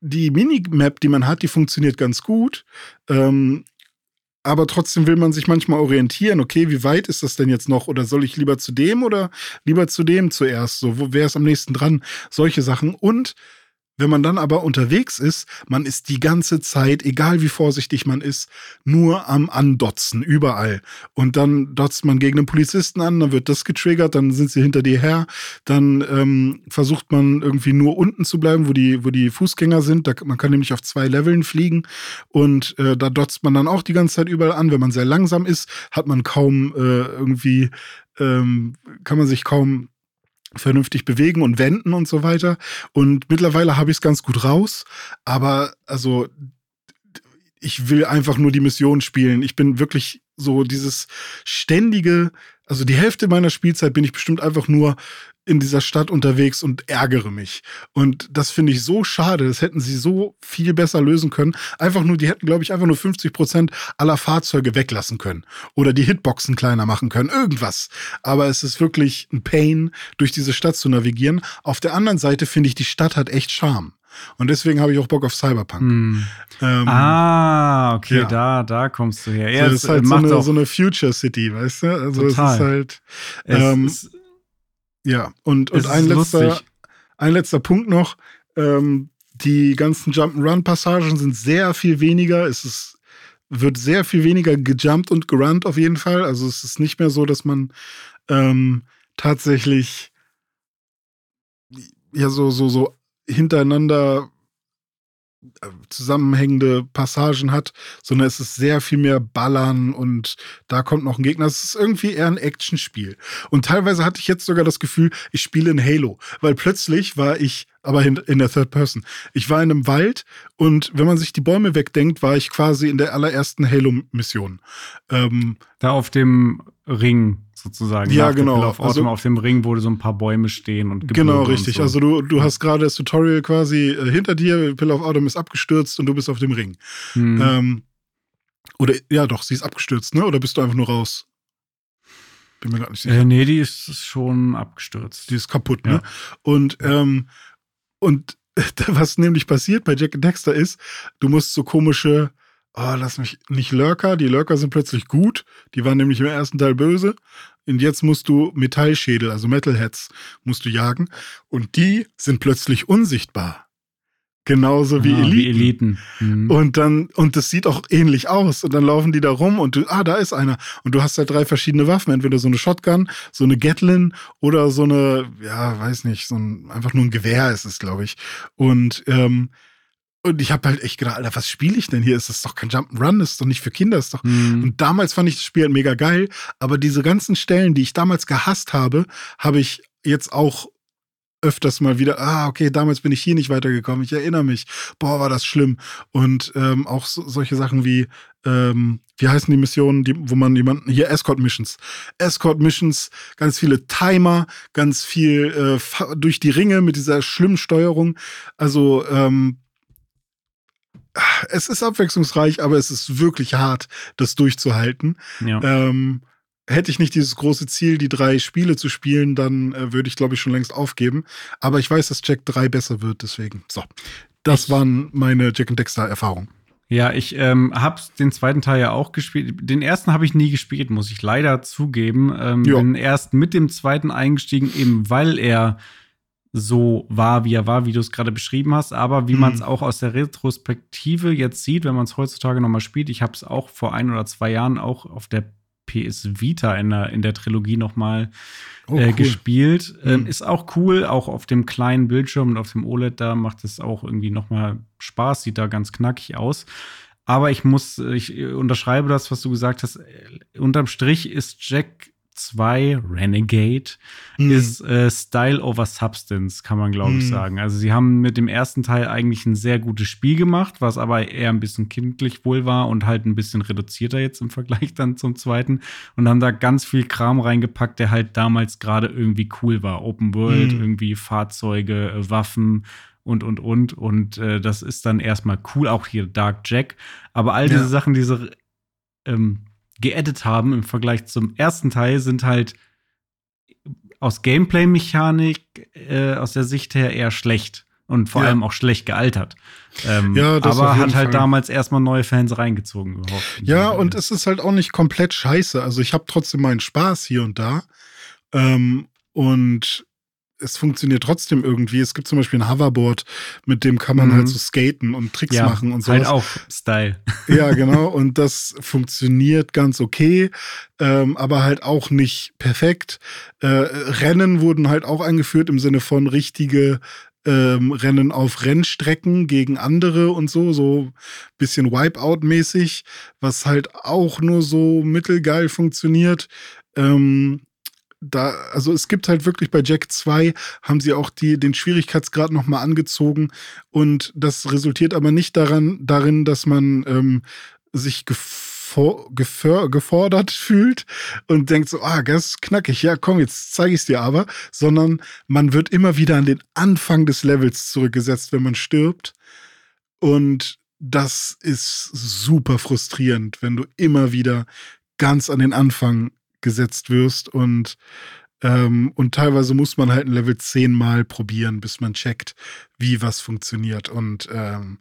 die Minimap, die man hat, die funktioniert ganz gut. Ähm, aber trotzdem will man sich manchmal orientieren, okay, wie weit ist das denn jetzt noch? Oder soll ich lieber zu dem oder lieber zu dem zuerst? So, wo wäre es am nächsten dran? Solche Sachen. Und wenn man dann aber unterwegs ist, man ist die ganze Zeit, egal wie vorsichtig man ist, nur am Andotzen, überall. Und dann dotzt man gegen einen Polizisten an, dann wird das getriggert, dann sind sie hinter dir her, dann ähm, versucht man irgendwie nur unten zu bleiben, wo die, wo die Fußgänger sind. Da, man kann nämlich auf zwei Leveln fliegen und äh, da dotzt man dann auch die ganze Zeit überall an. Wenn man sehr langsam ist, hat man kaum äh, irgendwie, ähm, kann man sich kaum vernünftig bewegen und wenden und so weiter. Und mittlerweile habe ich es ganz gut raus. Aber also ich will einfach nur die Mission spielen. Ich bin wirklich so dieses ständige, also die Hälfte meiner Spielzeit bin ich bestimmt einfach nur in dieser Stadt unterwegs und ärgere mich. Und das finde ich so schade. Das hätten sie so viel besser lösen können. Einfach nur, die hätten, glaube ich, einfach nur 50 Prozent aller Fahrzeuge weglassen können. Oder die Hitboxen kleiner machen können. Irgendwas. Aber es ist wirklich ein Pain, durch diese Stadt zu navigieren. Auf der anderen Seite finde ich, die Stadt hat echt Charme. Und deswegen habe ich auch Bock auf Cyberpunk. Hm. Ähm, ah, okay, ja. da, da kommst du her. Ja, so, das ist halt so eine, so eine, Future City, weißt du? Also total. es ist halt. Ähm, es, ja, und, und ein, letzter, ein letzter Punkt noch. Ähm, die ganzen Jump'n'Run-Passagen sind sehr viel weniger. Es ist, wird sehr viel weniger gejumpt und gerannt auf jeden Fall. Also es ist nicht mehr so, dass man ähm, tatsächlich ja so, so, so hintereinander zusammenhängende Passagen hat, sondern es ist sehr viel mehr Ballern und da kommt noch ein Gegner. Es ist irgendwie eher ein Actionspiel. Und teilweise hatte ich jetzt sogar das Gefühl, ich spiele in Halo, weil plötzlich war ich, aber in, in der Third Person, ich war in einem Wald und wenn man sich die Bäume wegdenkt, war ich quasi in der allerersten Halo-Mission. Ähm, da auf dem Ring sozusagen. Ja, genau. Auf, also, auf dem Ring, wo so ein paar Bäume stehen und Gebirge Genau, richtig. So. Also du, du hast gerade das Tutorial quasi äh, hinter dir, Pill of Autumn ist abgestürzt und du bist auf dem Ring. Hm. Ähm, oder ja, doch, sie ist abgestürzt, ne? Oder bist du einfach nur raus? Bin mir gerade nicht sicher. Äh, nee, die ist schon abgestürzt. Die ist kaputt, ne? Und, ähm, und was nämlich passiert bei Jack Dexter ist, du musst so komische oh, lass mich nicht Lurker. Die Lurker sind plötzlich gut. Die waren nämlich im ersten Teil böse. Und jetzt musst du Metallschädel, also Metalheads, musst du jagen. Und die sind plötzlich unsichtbar. Genauso wie ah, Eliten. Wie Eliten. Mhm. Und dann, und das sieht auch ähnlich aus. Und dann laufen die da rum und du, ah, da ist einer. Und du hast halt drei verschiedene Waffen. Entweder so eine Shotgun, so eine Gatlin oder so eine, ja, weiß nicht, so ein, einfach nur ein Gewehr ist es, glaube ich. Und, ähm, und ich habe halt echt gedacht, Alter, was spiele ich denn hier? Ist das doch kein Jump'n'Run, das ist doch nicht für Kinder, ist doch. Mhm. Und damals fand ich das Spiel halt mega geil, aber diese ganzen Stellen, die ich damals gehasst habe, habe ich jetzt auch öfters mal wieder, ah, okay, damals bin ich hier nicht weitergekommen, ich erinnere mich, boah, war das schlimm. Und ähm, auch so, solche Sachen wie, ähm, wie heißen die Missionen, die, wo man jemanden, hier Escort Missions. Escort Missions, ganz viele Timer, ganz viel äh, durch die Ringe mit dieser schlimmen Steuerung. Also, ähm, es ist abwechslungsreich, aber es ist wirklich hart, das durchzuhalten. Ja. Ähm, hätte ich nicht dieses große Ziel, die drei Spiele zu spielen, dann äh, würde ich, glaube ich, schon längst aufgeben. Aber ich weiß, dass Jack 3 besser wird, deswegen. So. Das ich, waren meine Jack and Dexter-Erfahrungen. Ja, ich ähm, habe den zweiten Teil ja auch gespielt. Den ersten habe ich nie gespielt, muss ich leider zugeben. Ähm, bin erst mit dem zweiten eingestiegen, eben weil er so war, wie er war, wie du es gerade beschrieben hast, aber wie mhm. man es auch aus der Retrospektive jetzt sieht, wenn man es heutzutage nochmal spielt. Ich habe es auch vor ein oder zwei Jahren auch auf der PS Vita in der, in der Trilogie noch mal oh, äh, cool. gespielt. Ähm, mhm. Ist auch cool, auch auf dem kleinen Bildschirm und auf dem OLED da macht es auch irgendwie noch mal Spaß, sieht da ganz knackig aus. Aber ich muss, ich unterschreibe das, was du gesagt hast. Unterm Strich ist Jack 2 Renegade mhm. ist äh, Style over Substance, kann man glaube ich mhm. sagen. Also sie haben mit dem ersten Teil eigentlich ein sehr gutes Spiel gemacht, was aber eher ein bisschen kindlich wohl war und halt ein bisschen reduzierter jetzt im Vergleich dann zum zweiten und haben da ganz viel Kram reingepackt, der halt damals gerade irgendwie cool war. Open World, mhm. irgendwie Fahrzeuge, äh, Waffen und und und und äh, das ist dann erstmal cool, auch hier Dark Jack. Aber all diese ja. Sachen, diese ähm, geedit haben im Vergleich zum ersten Teil, sind halt aus Gameplay-Mechanik äh, aus der Sicht her eher schlecht und vor ja. allem auch schlecht gealtert. Ähm, ja, aber hat halt Fall. damals erstmal neue Fans reingezogen überhaupt. Ja, und es ist halt auch nicht komplett scheiße. Also ich habe trotzdem meinen Spaß hier und da. Ähm, und es funktioniert trotzdem irgendwie. Es gibt zum Beispiel ein Hoverboard, mit dem kann man halt mhm. halt so skaten und Tricks ja, machen und so. Halt auch Style. Ja, genau. Und das funktioniert ganz okay, ähm, aber halt auch nicht perfekt. Äh, Rennen wurden halt auch eingeführt im Sinne von richtige ähm, Rennen auf Rennstrecken gegen andere und so, so bisschen Wipeout-mäßig, was halt auch nur so mittelgeil funktioniert. Ähm, da, also es gibt halt wirklich bei Jack 2 haben sie auch die, den Schwierigkeitsgrad nochmal angezogen und das resultiert aber nicht daran, darin, dass man ähm, sich gefor gefordert fühlt und denkt so, ah, das ist knackig, ja komm, jetzt zeige ich es dir aber, sondern man wird immer wieder an den Anfang des Levels zurückgesetzt, wenn man stirbt. Und das ist super frustrierend, wenn du immer wieder ganz an den Anfang gesetzt wirst und ähm, und teilweise muss man halt ein Level 10 mal probieren, bis man checkt, wie was funktioniert. Und ähm,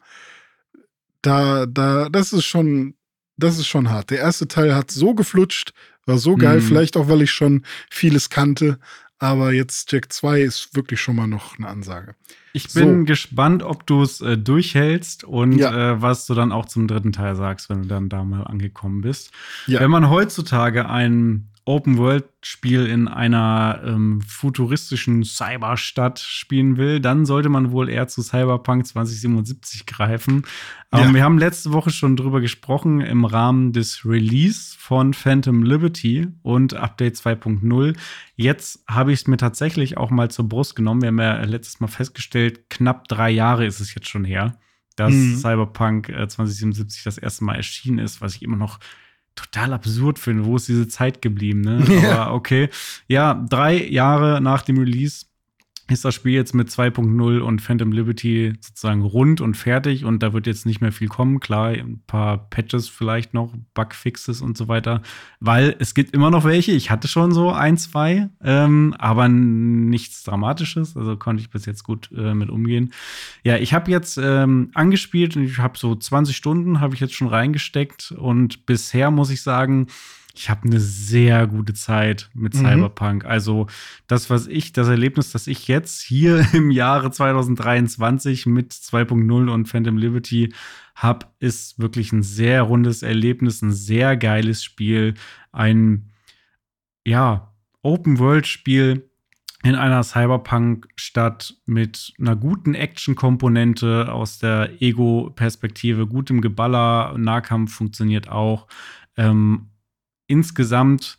da, da, das ist schon, das ist schon hart. Der erste Teil hat so geflutscht, war so geil, mhm. vielleicht auch, weil ich schon vieles kannte. Aber jetzt Jack 2 ist wirklich schon mal noch eine Ansage. Ich bin so. gespannt, ob du es äh, durchhältst und ja. äh, was du dann auch zum dritten Teil sagst, wenn du dann da mal angekommen bist. Ja. Wenn man heutzutage ein Open-World-Spiel in einer ähm, futuristischen Cyberstadt spielen will, dann sollte man wohl eher zu Cyberpunk 2077 greifen. Ähm, ja. Wir haben letzte Woche schon drüber gesprochen im Rahmen des Release von Phantom Liberty und Update 2.0. Jetzt habe ich es mir tatsächlich auch mal zur Brust genommen. Wir haben ja letztes Mal festgestellt, knapp drei Jahre ist es jetzt schon her, dass mhm. Cyberpunk äh, 2077 das erste Mal erschienen ist, was ich immer noch total absurd finde. Wo ist diese Zeit geblieben? Ne? Ja. Aber okay. Ja, drei Jahre nach dem Release ist das Spiel jetzt mit 2.0 und Phantom Liberty sozusagen rund und fertig und da wird jetzt nicht mehr viel kommen. Klar, ein paar Patches vielleicht noch, Bugfixes und so weiter, weil es gibt immer noch welche. Ich hatte schon so ein, zwei, ähm, aber nichts Dramatisches, also konnte ich bis jetzt gut äh, mit umgehen. Ja, ich habe jetzt ähm, angespielt und ich habe so 20 Stunden habe ich jetzt schon reingesteckt und bisher muss ich sagen, ich habe eine sehr gute Zeit mit mhm. Cyberpunk. Also das, was ich, das Erlebnis, das ich jetzt hier im Jahre 2023 mit 2.0 und Phantom Liberty habe, ist wirklich ein sehr rundes Erlebnis, ein sehr geiles Spiel, ein ja Open-World-Spiel in einer Cyberpunk-Stadt mit einer guten Action-Komponente aus der Ego-Perspektive, gutem Geballer, Nahkampf funktioniert auch. Ähm, insgesamt,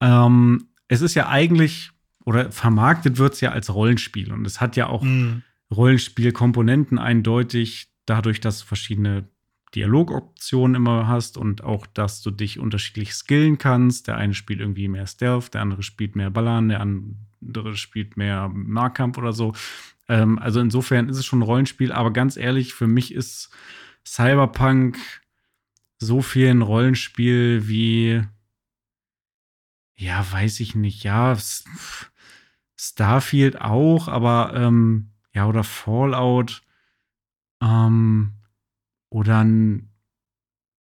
ähm, es ist ja eigentlich, oder vermarktet wird es ja als Rollenspiel und es hat ja auch mhm. Rollenspielkomponenten eindeutig, dadurch, dass du verschiedene Dialogoptionen immer hast und auch, dass du dich unterschiedlich skillen kannst. Der eine spielt irgendwie mehr Stealth, der andere spielt mehr Ballern, der andere spielt mehr Nahkampf oder so. Ähm, also insofern ist es schon ein Rollenspiel, aber ganz ehrlich, für mich ist Cyberpunk so viel ein Rollenspiel wie, ja, weiß ich nicht, ja, Starfield auch, aber ähm, ja, oder Fallout ähm, oder ein,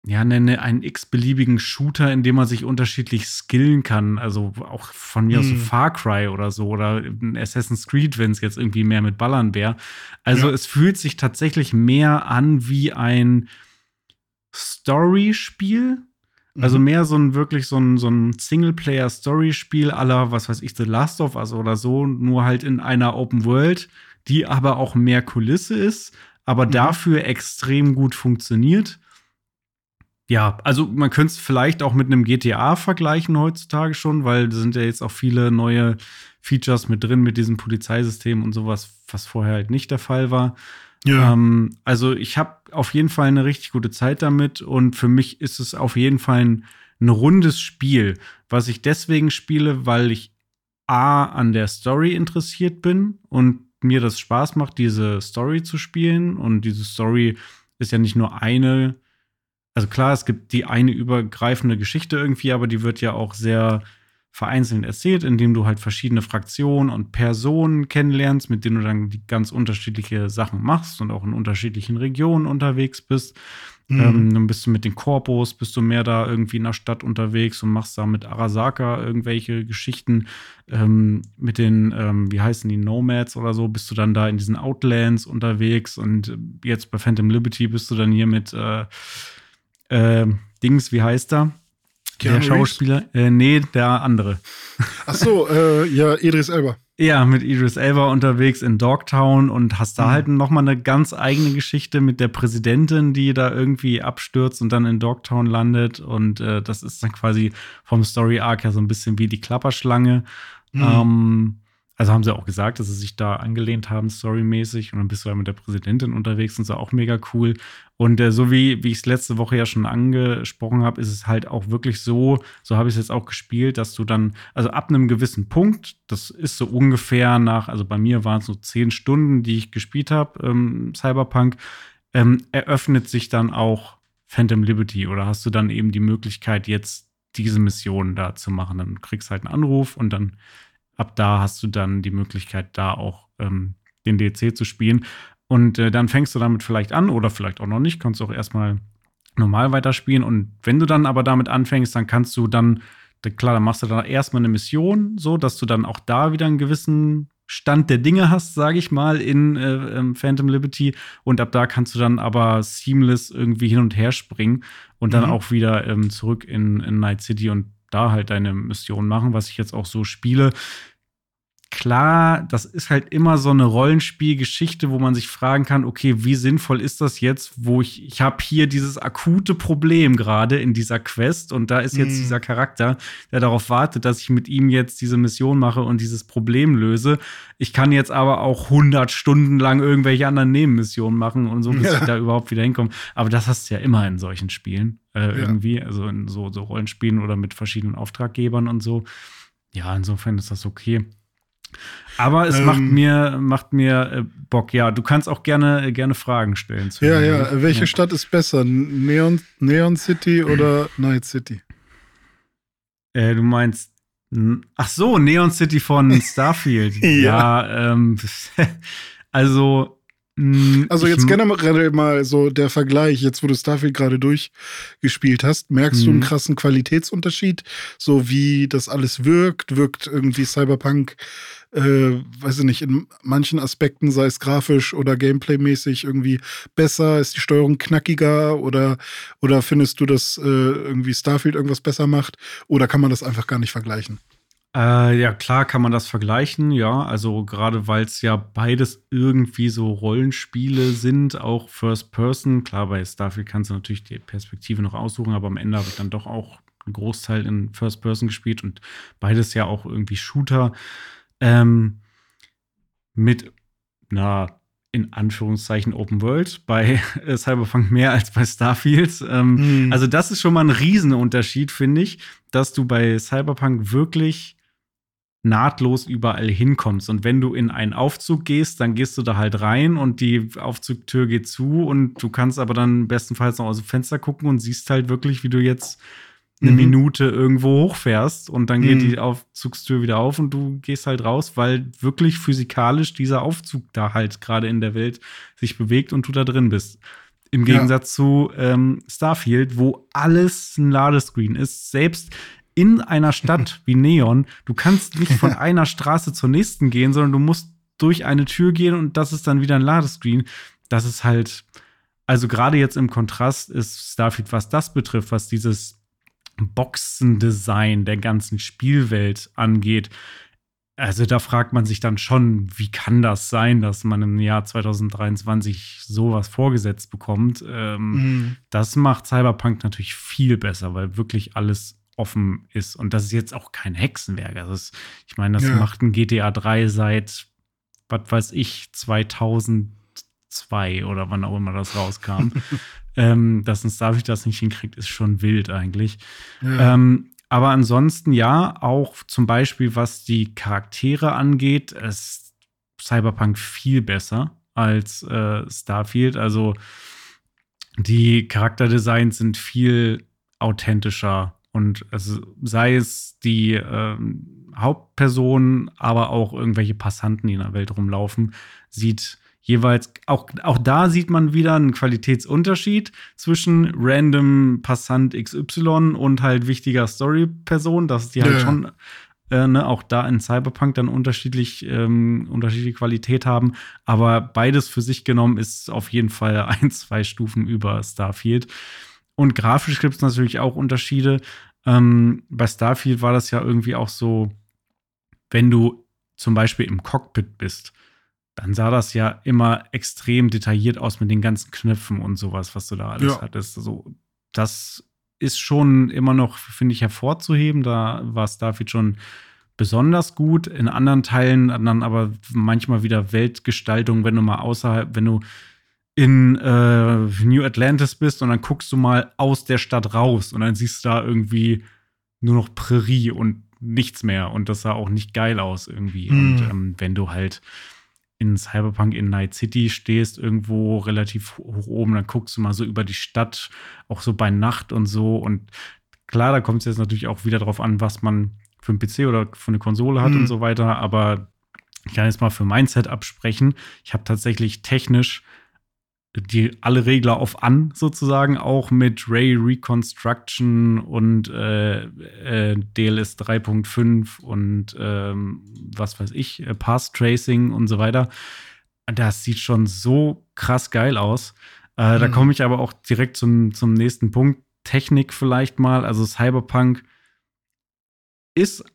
ja, nenne einen x-beliebigen Shooter, in dem man sich unterschiedlich skillen kann. Also auch von mir hm. aus ein Far Cry oder so oder ein Assassin's Creed, wenn es jetzt irgendwie mehr mit Ballern wäre. Also ja. es fühlt sich tatsächlich mehr an wie ein Story-Spiel, Also mhm. mehr so ein wirklich so ein, so ein Singleplayer-Story-Spiel aller, was weiß ich, The Last of Us oder so, nur halt in einer Open World, die aber auch mehr Kulisse ist, aber mhm. dafür extrem gut funktioniert. Ja, also man könnte es vielleicht auch mit einem GTA vergleichen heutzutage schon, weil da sind ja jetzt auch viele neue Features mit drin, mit diesem Polizeisystem und sowas, was vorher halt nicht der Fall war. Ja. Ähm, also ich habe auf jeden Fall eine richtig gute Zeit damit und für mich ist es auf jeden Fall ein, ein rundes Spiel, was ich deswegen spiele, weil ich A an der Story interessiert bin und mir das Spaß macht, diese Story zu spielen. Und diese Story ist ja nicht nur eine also klar, es gibt die eine übergreifende Geschichte irgendwie, aber die wird ja auch sehr vereinzelt erzählt, indem du halt verschiedene Fraktionen und Personen kennenlernst, mit denen du dann die ganz unterschiedliche Sachen machst und auch in unterschiedlichen Regionen unterwegs bist. Mhm. Ähm, dann bist du mit den Korpus, bist du mehr da irgendwie in der Stadt unterwegs und machst da mit Arasaka irgendwelche Geschichten. Ähm, mit den, ähm, wie heißen die, Nomads oder so, bist du dann da in diesen Outlands unterwegs und jetzt bei Phantom Liberty bist du dann hier mit äh, äh, Dings, wie heißt er? Keanu der Schauspieler? Äh, nee, der andere. Ach so, äh, ja, Idris Elba. Ja, mit Idris Elba unterwegs in Dogtown und hast da mhm. halt noch mal eine ganz eigene Geschichte mit der Präsidentin, die da irgendwie abstürzt und dann in Dogtown landet. Und äh, das ist dann quasi vom Story Arc ja so ein bisschen wie die Klapperschlange. Mhm. Ähm, also haben sie auch gesagt, dass sie sich da angelehnt haben, storymäßig. Und dann bist du ja mit der Präsidentin unterwegs und so auch mega cool. Und äh, so wie, wie ich es letzte Woche ja schon angesprochen habe, ist es halt auch wirklich so, so habe ich es jetzt auch gespielt, dass du dann, also ab einem gewissen Punkt, das ist so ungefähr nach, also bei mir waren es so zehn Stunden, die ich gespielt habe, ähm, Cyberpunk, ähm, eröffnet sich dann auch Phantom Liberty oder hast du dann eben die Möglichkeit, jetzt diese Mission da zu machen. Dann kriegst du halt einen Anruf und dann ab da hast du dann die Möglichkeit, da auch ähm, den DLC zu spielen. Und äh, dann fängst du damit vielleicht an oder vielleicht auch noch nicht, kannst du auch erstmal normal weiterspielen. Und wenn du dann aber damit anfängst, dann kannst du dann, klar, dann machst du dann erstmal eine Mission, so dass du dann auch da wieder einen gewissen Stand der Dinge hast, sage ich mal, in äh, Phantom Liberty. Und ab da kannst du dann aber seamless irgendwie hin und her springen und dann mhm. auch wieder ähm, zurück in, in Night City und da halt deine Mission machen, was ich jetzt auch so spiele. Klar, das ist halt immer so eine Rollenspielgeschichte, wo man sich fragen kann, okay, wie sinnvoll ist das jetzt, wo ich, ich habe hier dieses akute Problem gerade in dieser Quest und da ist jetzt mhm. dieser Charakter, der darauf wartet, dass ich mit ihm jetzt diese Mission mache und dieses Problem löse. Ich kann jetzt aber auch 100 Stunden lang irgendwelche anderen Nebenmissionen machen und so, bis ja. ich da überhaupt wieder hinkomme. Aber das hast du ja immer in solchen Spielen äh, ja. irgendwie, also in so, so Rollenspielen oder mit verschiedenen Auftraggebern und so. Ja, insofern ist das okay. Aber es ähm, macht mir, macht mir äh, Bock. Ja, du kannst auch gerne, gerne Fragen stellen. ja, ja. Welche ja. Stadt ist besser? Neon, Neon City oder Night City? Äh, du meinst, ach so, Neon City von Starfield. ja. ja ähm, also also jetzt generell mal so der Vergleich, jetzt wo du Starfield gerade durchgespielt hast, merkst du einen mhm. krassen Qualitätsunterschied, so wie das alles wirkt, wirkt irgendwie Cyberpunk, äh, weiß ich nicht, in manchen Aspekten, sei es grafisch oder Gameplay-mäßig irgendwie besser, ist die Steuerung knackiger? Oder, oder findest du, dass äh, irgendwie Starfield irgendwas besser macht? Oder kann man das einfach gar nicht vergleichen? Äh, ja, klar kann man das vergleichen, ja. Also gerade weil es ja beides irgendwie so Rollenspiele sind, auch First Person. Klar, bei Starfield kannst du natürlich die Perspektive noch aussuchen, aber am Ende habe ich dann doch auch einen Großteil in First Person gespielt und beides ja auch irgendwie Shooter. Ähm, mit einer in Anführungszeichen Open World bei Cyberpunk mehr als bei Starfield. Ähm, mhm. Also das ist schon mal ein Riesenunterschied, finde ich, dass du bei Cyberpunk wirklich nahtlos überall hinkommst. Und wenn du in einen Aufzug gehst, dann gehst du da halt rein und die Aufzugtür geht zu und du kannst aber dann bestenfalls noch aus dem Fenster gucken und siehst halt wirklich, wie du jetzt eine mhm. Minute irgendwo hochfährst und dann geht mhm. die Aufzugstür wieder auf und du gehst halt raus, weil wirklich physikalisch dieser Aufzug da halt gerade in der Welt sich bewegt und du da drin bist. Im Gegensatz ja. zu ähm, Starfield, wo alles ein Ladescreen ist. Selbst in einer Stadt wie Neon, du kannst nicht von einer Straße zur nächsten gehen, sondern du musst durch eine Tür gehen und das ist dann wieder ein Ladescreen. Das ist halt, also gerade jetzt im Kontrast ist Starfield, was das betrifft, was dieses Boxendesign der ganzen Spielwelt angeht, also da fragt man sich dann schon, wie kann das sein, dass man im Jahr 2023 sowas vorgesetzt bekommt? Ähm, mhm. Das macht Cyberpunk natürlich viel besser, weil wirklich alles offen ist. Und das ist jetzt auch kein Hexenwerk. Also ist, ich meine, das ja. macht ein GTA 3 seit, was weiß ich, 2002 oder wann auch immer das rauskam. ähm, dass ein Starfield das nicht hinkriegt, ist schon wild eigentlich. Ja. Ähm, aber ansonsten ja, auch zum Beispiel was die Charaktere angeht, ist Cyberpunk viel besser als äh, Starfield. Also die Charakterdesigns sind viel authentischer und also sei es die äh, Hauptperson, aber auch irgendwelche Passanten, die in der Welt rumlaufen, sieht jeweils, auch, auch da sieht man wieder einen Qualitätsunterschied zwischen random Passant XY und halt wichtiger Story-Person, dass die halt ja. schon äh, ne, auch da in Cyberpunk dann unterschiedlich ähm, unterschiedliche Qualität haben. Aber beides für sich genommen ist auf jeden Fall ein, zwei Stufen über Starfield. Und grafisch gibt es natürlich auch Unterschiede. Ähm, bei Starfield war das ja irgendwie auch so, wenn du zum Beispiel im Cockpit bist, dann sah das ja immer extrem detailliert aus mit den ganzen Knöpfen und sowas, was du da alles ja. hattest. Also, das ist schon immer noch, finde ich, hervorzuheben. Da war Starfield schon besonders gut. In anderen Teilen dann aber manchmal wieder Weltgestaltung, wenn du mal außerhalb, wenn du in äh, New Atlantis bist und dann guckst du mal aus der Stadt raus und dann siehst du da irgendwie nur noch Prärie und nichts mehr und das sah auch nicht geil aus irgendwie. Mm. Und ähm, wenn du halt in Cyberpunk in Night City stehst, irgendwo relativ hoch oben, dann guckst du mal so über die Stadt, auch so bei Nacht und so. Und klar, da kommt es jetzt natürlich auch wieder drauf an, was man für einen PC oder für eine Konsole hat mhm. und so weiter. Aber ich kann jetzt mal für mein Set sprechen. Ich habe tatsächlich technisch die alle Regler auf an sozusagen, auch mit Ray Reconstruction und äh, äh, DLS 3.5 und ähm, was weiß ich, äh, Path Tracing und so weiter. Das sieht schon so krass geil aus. Äh, mhm. Da komme ich aber auch direkt zum, zum nächsten Punkt. Technik vielleicht mal. Also Cyberpunk ist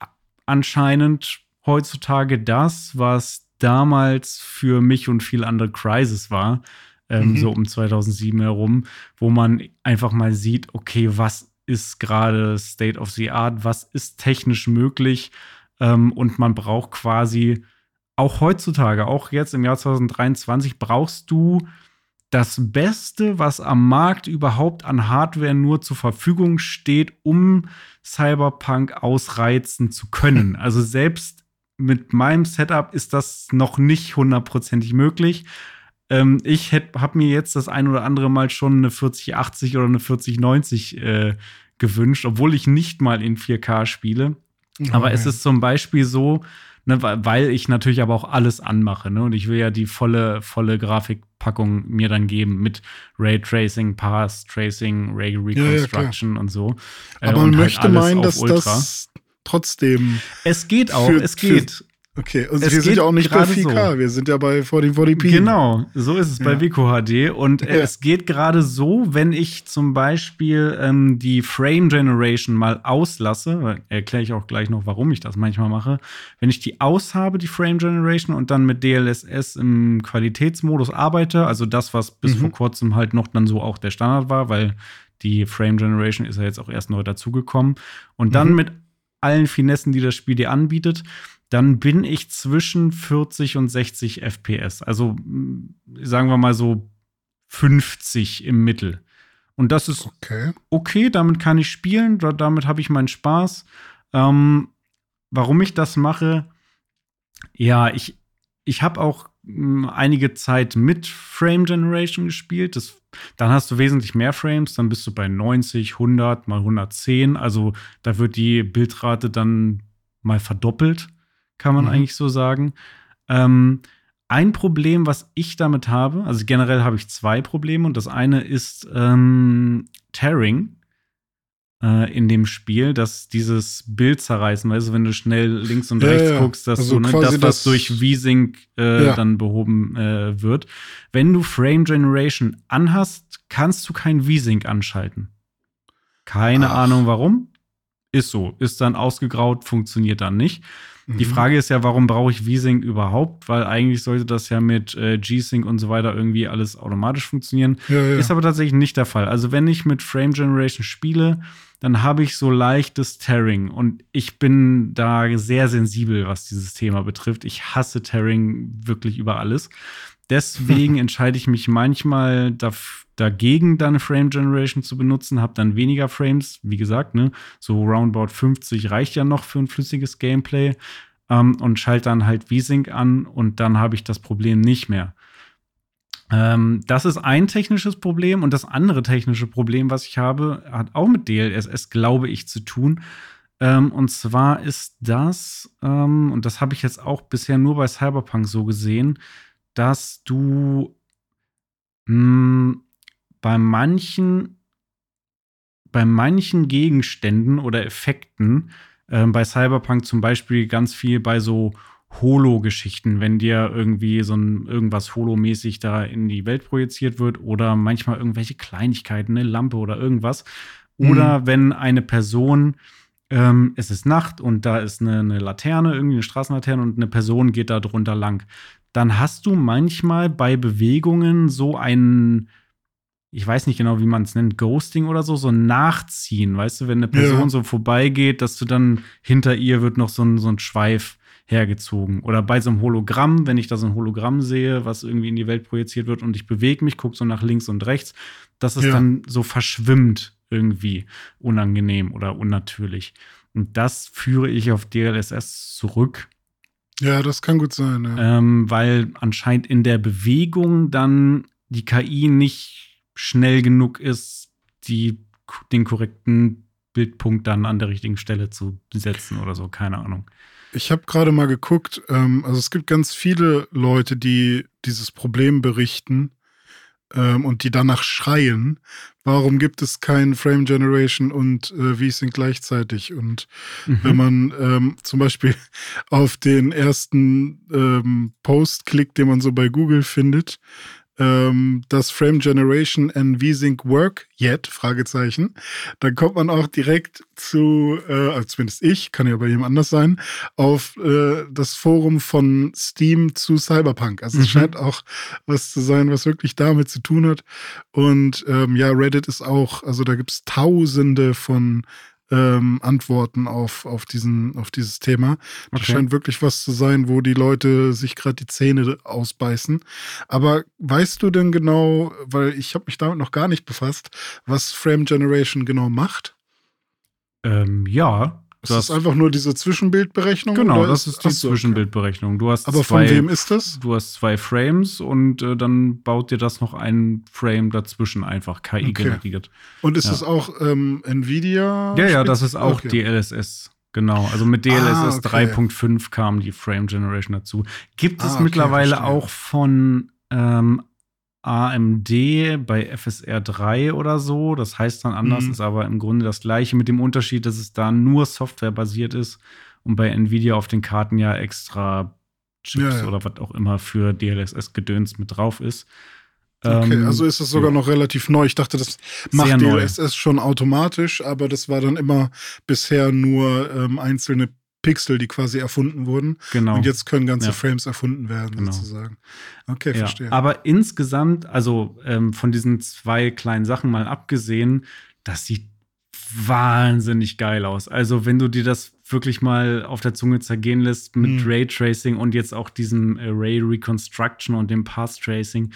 anscheinend heutzutage das, was damals für mich und viele andere Crisis war ähm, mhm. so um 2007 herum, wo man einfach mal sieht, okay, was ist gerade State of the Art, was ist technisch möglich ähm, und man braucht quasi auch heutzutage, auch jetzt im Jahr 2023, brauchst du das Beste, was am Markt überhaupt an Hardware nur zur Verfügung steht, um Cyberpunk ausreizen zu können. Also selbst mit meinem Setup ist das noch nicht hundertprozentig möglich. Ähm, ich habe mir jetzt das ein oder andere Mal schon eine 4080 oder eine 4090 äh, gewünscht, obwohl ich nicht mal in 4K spiele. Oh, aber es ist zum Beispiel so, ne, weil ich natürlich aber auch alles anmache. Ne? Und ich will ja die volle, volle Grafikpackung mir dann geben mit Raytracing, Path Tracing, Ray Reconstruction ja, ja, und so. Äh, aber man halt möchte meinen, dass Ultra. das trotzdem. Es geht auch, es geht. Okay, und es wir sind ja auch nicht bei 4K, so. wir sind ja bei 1440p. Genau, so ist es ja. bei WQHD. Und äh, ja. es geht gerade so, wenn ich zum Beispiel ähm, die Frame Generation mal auslasse, erkläre ich auch gleich noch, warum ich das manchmal mache. Wenn ich die aus habe, die Frame Generation, und dann mit DLSS im Qualitätsmodus arbeite, also das, was bis mhm. vor kurzem halt noch dann so auch der Standard war, weil die Frame Generation ist ja jetzt auch erst neu dazugekommen. Und dann mhm. mit allen Finessen, die das Spiel dir anbietet, dann bin ich zwischen 40 und 60 FPS. Also sagen wir mal so 50 im Mittel. Und das ist okay, okay damit kann ich spielen, damit habe ich meinen Spaß. Ähm, warum ich das mache, ja, ich, ich habe auch einige Zeit mit Frame Generation gespielt. Das, dann hast du wesentlich mehr Frames, dann bist du bei 90, 100 mal 110. Also da wird die Bildrate dann mal verdoppelt kann man mhm. eigentlich so sagen. Ähm, ein Problem, was ich damit habe, also generell habe ich zwei Probleme und das eine ist ähm, Tearing äh, in dem Spiel, dass dieses Bild zerreißen, weißt du, wenn du schnell links und ja, rechts ja. guckst, dass also du ne, das, was durch V-Sync äh, ja. dann behoben äh, wird. Wenn du Frame Generation anhast, kannst du kein V-Sync anschalten. Keine Ach. Ahnung warum. ist so, ist dann ausgegraut, funktioniert dann nicht. Die Mhm. Frage ist ja, warum brauche ich V-Sync überhaupt? Weil eigentlich sollte das ja mit äh, G-Sync und so weiter irgendwie alles automatisch funktionieren. Ja, ja. Ist aber tatsächlich nicht der Fall. Also, wenn ich mit Frame Generation spiele, dann habe ich so leichtes Tearing und ich bin da sehr sensibel, was dieses Thema betrifft. Ich hasse Tearing wirklich über alles. Deswegen entscheide ich mich manchmal daf- dagegen, dann Frame Generation zu benutzen, habe dann weniger Frames. Wie gesagt, ne, so roundabout 50 reicht ja noch für ein flüssiges Gameplay ähm, und schalte dann halt V-Sync an und dann habe ich das Problem nicht mehr. Ähm, das ist ein technisches Problem und das andere technische Problem, was ich habe, hat auch mit DLSS, glaube ich, zu tun. Ähm, und zwar ist das, ähm, und das habe ich jetzt auch bisher nur bei Cyberpunk so gesehen, dass du mh, bei manchen, bei manchen Gegenständen oder Effekten, ähm, bei Cyberpunk zum Beispiel ganz viel bei so Holo-Geschichten, wenn dir irgendwie so ein irgendwas Holo-mäßig da in die Welt projiziert wird oder manchmal irgendwelche Kleinigkeiten, eine Lampe oder irgendwas. Oder wenn eine Person, ähm, es ist Nacht und da ist eine, eine Laterne, irgendwie eine Straßenlaterne und eine Person geht da drunter lang, dann hast du manchmal bei Bewegungen so einen, ich weiß nicht genau, wie man es nennt, Ghosting oder so, so ein Nachziehen, weißt du, wenn eine Person Ja. so vorbeigeht, dass du dann hinter ihr wird noch so ein, so ein Schweif hergezogen. Oder bei so einem Hologramm, wenn ich da so ein Hologramm sehe, was irgendwie in die Welt projiziert wird und ich bewege mich, gucke so nach links und rechts, dass es Ja. dann so verschwimmt irgendwie unangenehm oder unnatürlich. Und das führe ich auf DLSS zurück, Ja, das kann gut sein. Ja. ähm, weil anscheinend in der Bewegung dann die KI nicht schnell genug ist, die, den korrekten Bildpunkt dann an der richtigen Stelle zu setzen oder so, keine Ahnung. Ich habe gerade mal geguckt, ähm, also es gibt ganz viele Leute, die dieses Problem berichten ähm, und die danach schreien, warum gibt es kein Frame Generation und äh, V-Sync gleichzeitig? Und wenn man ähm, zum Beispiel auf den ersten ähm, Post klickt, den man so bei Google findet, ähm, das Frame Generation and V-Sync work yet? Fragezeichen. Dann kommt man auch direkt zu, äh, also zumindest ich, kann ja bei jemand anders sein, auf äh, das Forum von Steam zu Cyberpunk. Also es Mhm. scheint auch was zu sein, was wirklich damit zu tun hat. Und ähm, ja, Reddit ist auch, also da gibt es tausende von ähm, Antworten auf, auf, diesen, auf dieses Thema. Das Okay. scheint wirklich was zu sein, wo die Leute sich gerade die Zähne ausbeißen. Aber weißt du denn genau, weil ich habe mich damit noch gar nicht befasst, was Frame Generation genau macht? Ähm, ja, Ist das einfach nur diese Zwischenbildberechnung? genau, das ist die so. Zwischenbildberechnung. Du hast Aber zwei, von wem ist das? Du hast zwei Frames und äh, dann baut dir das noch ein Frame dazwischen einfach KI Okay. generiert. Und ist Ja. das auch ähm, Nvidia? Ja, ja, das ist auch Okay. DLSS. Genau, also mit DLSS Ah, okay. 3.5 kam die Frame Generation dazu. Gibt es Ah, mittlerweile verstehe. auch von ähm, AMD bei FSR 3 oder so. Das heißt dann anders, Mhm. ist aber im Grunde das gleiche mit dem Unterschied, dass es da nur softwarebasiert ist und bei Nvidia auf den Karten ja extra Chips Ja, ja. oder was auch immer für DLSS-Gedöns mit drauf ist. Okay, Ähm, also ist das sogar ja. noch relativ neu. Ich dachte, das macht. DLSS schon automatisch, aber das war dann immer bisher nur ähm, einzelne Pixel, die quasi erfunden wurden. Genau. Und jetzt können ganze Ja. Frames erfunden werden, Genau. sozusagen. Okay, Ja, verstehe. aber insgesamt, also ähm, von diesen zwei kleinen Sachen mal abgesehen, das sieht wahnsinnig geil aus. Also, wenn du dir das wirklich mal auf der Zunge zergehen lässt mit Mhm. Raytracing und jetzt auch diesem Array Reconstruction und dem Path Tracing.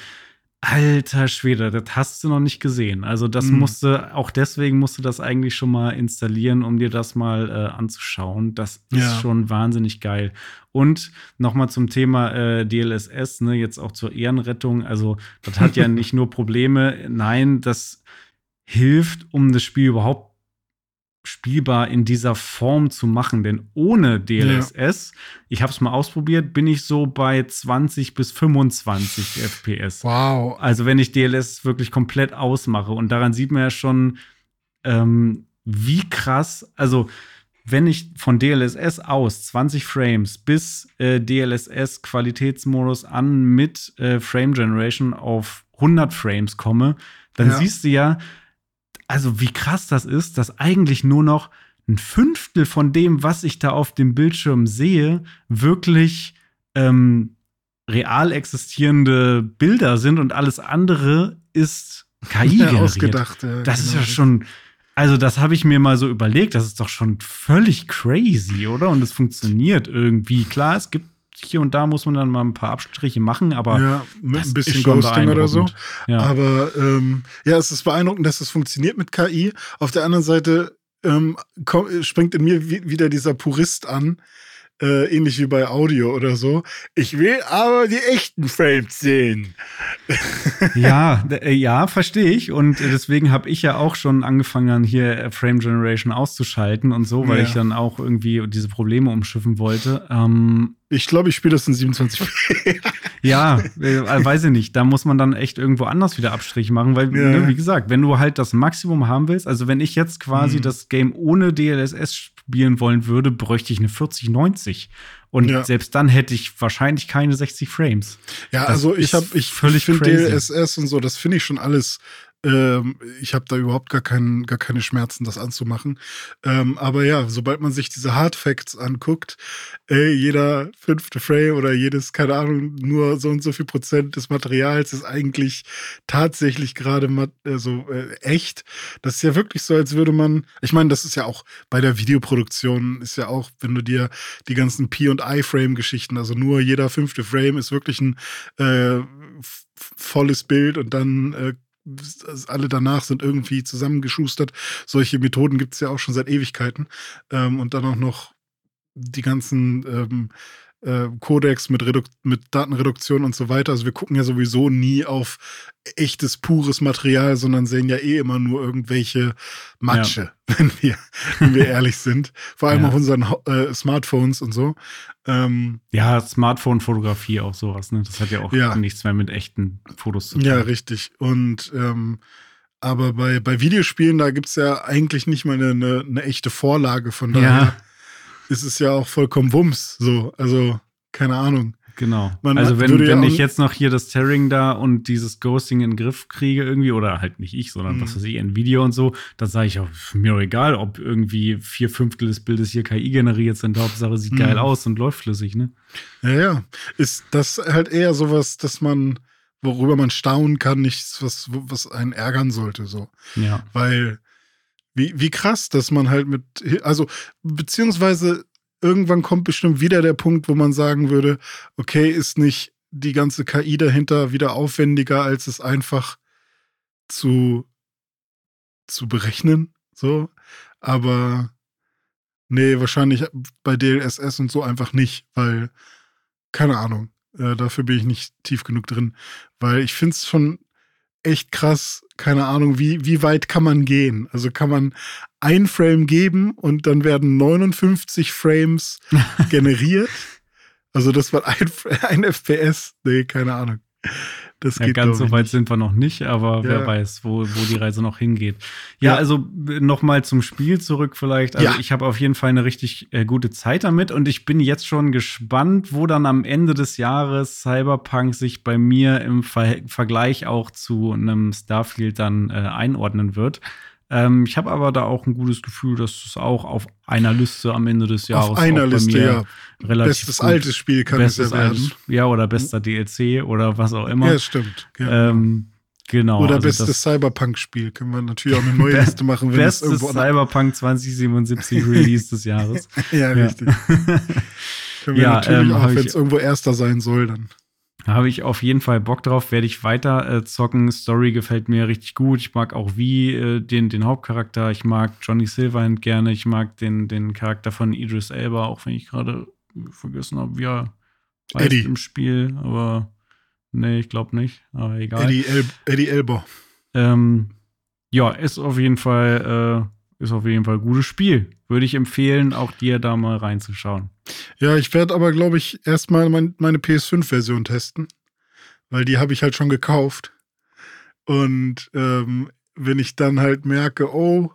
Alter Schwede, das hast du noch nicht gesehen. Also, das Mhm. musste, auch deswegen musst du das eigentlich schon mal installieren, um dir das mal äh, anzuschauen. Das ist Ja. schon wahnsinnig geil. Und nochmal zum Thema äh, DLSS, ne, jetzt auch zur Ehrenrettung. Also, das hat ja nicht nur Probleme. Nein, das hilft, um das Spiel überhaupt spielbar in dieser Form zu machen. Denn ohne DLSS, ich habe es mal ausprobiert, bin ich so bei 20 bis 25 FPS. wow. Also wenn ich DLS wirklich komplett ausmache und daran sieht man ja schon, ähm, wie krass, also wenn ich von DLSS aus 20 Frames bis äh, DLSS Qualitätsmodus an mit äh, Frame Generation auf 100 Frames komme, dann Ja. siehst du ja, also wie krass das ist, dass eigentlich nur noch ein Fünftel von dem, was ich da auf dem Bildschirm sehe, wirklich ähm, real existierende Bilder sind und alles andere ist KI Ja, ausgedacht. Ja, Das ist genau. ja schon, also das habe ich mir mal so überlegt, das ist doch schon völlig crazy, oder? Und es funktioniert irgendwie. Klar, es gibt hier und da muss man dann mal ein paar Abstriche machen, aber Ja, mit ein bisschen Ghosting oder so. Ja. Aber ähm, ja, es ist beeindruckend, dass es funktioniert mit KI. Auf der anderen Seite ähm, springt in mir wi- wieder dieser Purist an, äh, ähnlich wie bei Audio oder so. Ich will aber die echten Frames sehen. ja, äh, ja, verstehe ich. Und äh, deswegen habe ich ja auch schon angefangen, dann hier äh, Frame Generation auszuschalten und so, weil Ja. ich dann auch irgendwie diese Probleme umschiffen wollte. Ähm, Ich glaube, ich spiele das in 27. Ja, äh, weiß ich nicht. Da muss man dann echt irgendwo anders wieder Abstriche machen, weil, Ja. ne, wie gesagt, wenn du halt das Maximum haben willst, also wenn ich jetzt quasi Mhm. das Game ohne DLSS spielen wollen würde, bräuchte ich eine 4090. Und Ja. selbst dann hätte ich wahrscheinlich keine 60 Frames. Ja, Das also ich habe ich völlig finde. DLSS und so, das finde ich schon alles. Ähm, ich habe da überhaupt gar, keinen, gar keine Schmerzen, das anzumachen. Ähm, aber ja, sobald man sich diese Hard Facts anguckt, ey, jeder fünfte Frame oder jedes, keine Ahnung, nur so und so viel Prozent des Materials ist eigentlich tatsächlich gerade also, äh, echt. Das ist ja wirklich so, als würde man, ich meine, das ist ja auch bei der Videoproduktion, ist ja auch, wenn du dir die ganzen P- und I-Frame-Geschichten, also nur jeder fünfte Frame ist wirklich ein äh, volles Bild und dann äh, alle danach sind irgendwie zusammengeschustert. Solche Methoden gibt es ja auch schon seit Ewigkeiten. Ähm, und dann auch noch die ganzen ähm, äh, Codecs mit, Redu mit Datenreduktion und so weiter. Also wir gucken ja sowieso nie auf echtes, pures Material, sondern sehen ja eh immer nur irgendwelche Matsche, wenn, wir, wenn wir ehrlich sind. Vor allem Ja. auf unseren äh, Smartphones und so. Ähm, Ja, Smartphone-Fotografie auch sowas, ne? Das hat ja auch Ja. nichts mehr mit echten Fotos zu tun. Ja, richtig. Und ähm, aber bei, bei Videospielen, da gibt es ja eigentlich nicht mal eine, eine, eine echte Vorlage. Von daher Ja. Ist es ja auch vollkommen Wumms. So, also, keine Ahnung. Genau. Man also wenn, ja wenn auch- ich jetzt noch hier das Tearing da und dieses Ghosting in den Griff kriege irgendwie, oder halt nicht ich, sondern Mhm. was weiß ich, ein Video und so, dann sage ich auch, mir doch egal, ob irgendwie vier Fünftel des Bildes hier KI generiert sind. Hauptsache sieht Mhm. geil aus und läuft flüssig, ne? Ja, ja. Ist das halt eher sowas, dass man, worüber man staunen kann, nichts, was, was einen ärgern sollte, so. Ja. Weil, wie, wie krass, dass man halt mit, also, beziehungsweise irgendwann kommt bestimmt wieder der Punkt, wo man sagen würde, okay, ist nicht die ganze KI dahinter wieder aufwendiger, als es einfach zu, zu berechnen, so. Aber, nee, wahrscheinlich bei DLSS und so einfach nicht, weil, keine Ahnung, äh, dafür bin ich nicht tief genug drin, weil ich finde es schon echt krass, keine Ahnung, wie, wie weit kann man gehen? Also kann man ein Frame geben und dann werden 59 Frames generiert? Also das war ein, ein FPS? Nee, keine Ahnung. Das Ja, geht ganz so weit nicht. sind wir noch nicht, aber wer Ja. weiß, wo, wo die Reise noch hingeht. Ja, Ja. also noch mal zum Spiel zurück vielleicht. Also Ja. ich habe auf jeden Fall eine richtig äh, gute Zeit damit und ich bin jetzt schon gespannt, wo dann am Ende des Jahres Cyberpunk sich bei mir im Ver Vergleich auch zu einem Starfield dann äh, einordnen wird. Ähm, ich habe aber da auch ein gutes Gefühl, dass es auch auf einer Liste am Ende des Jahres Auf einer Liste, ja. relativ Bestes gut- altes Spiel kann es ja werden. altes, ja oder bester DLC oder was auch immer. Ja, stimmt. Ja. Ähm, genau. Oder also bestes Cyberpunk-Spiel. Können wir natürlich auch eine neue Liste machen, wenn es bestes irgendwo. Cyberpunk 2077 Release des Jahres. ja, richtig. Können wir Ja, natürlich ähm, auch, wenn es irgendwo erster sein soll, dann. Habe ich auf jeden Fall Bock drauf, werde ich weiter äh, zocken. Story gefällt mir richtig gut. Ich mag auch wie äh, den, den Hauptcharakter. Ich mag Johnny Silverhand gerne. Ich mag den, den Charakter von Idris Elba, auch wenn ich gerade vergessen habe, wie er Eddie. im Spiel. Aber nee, ich glaube nicht. Aber egal. Eddie, El Eddie Elbow. Ähm, ja, ist auf jeden Fall, äh, ist auf jeden Fall ein gutes Spiel. Würde ich empfehlen, auch dir da mal reinzuschauen. Ja, ich werde aber, glaube ich, erstmal mein, meine PS5-Version testen, weil die habe ich halt schon gekauft. Und ähm, wenn ich dann halt merke, oh,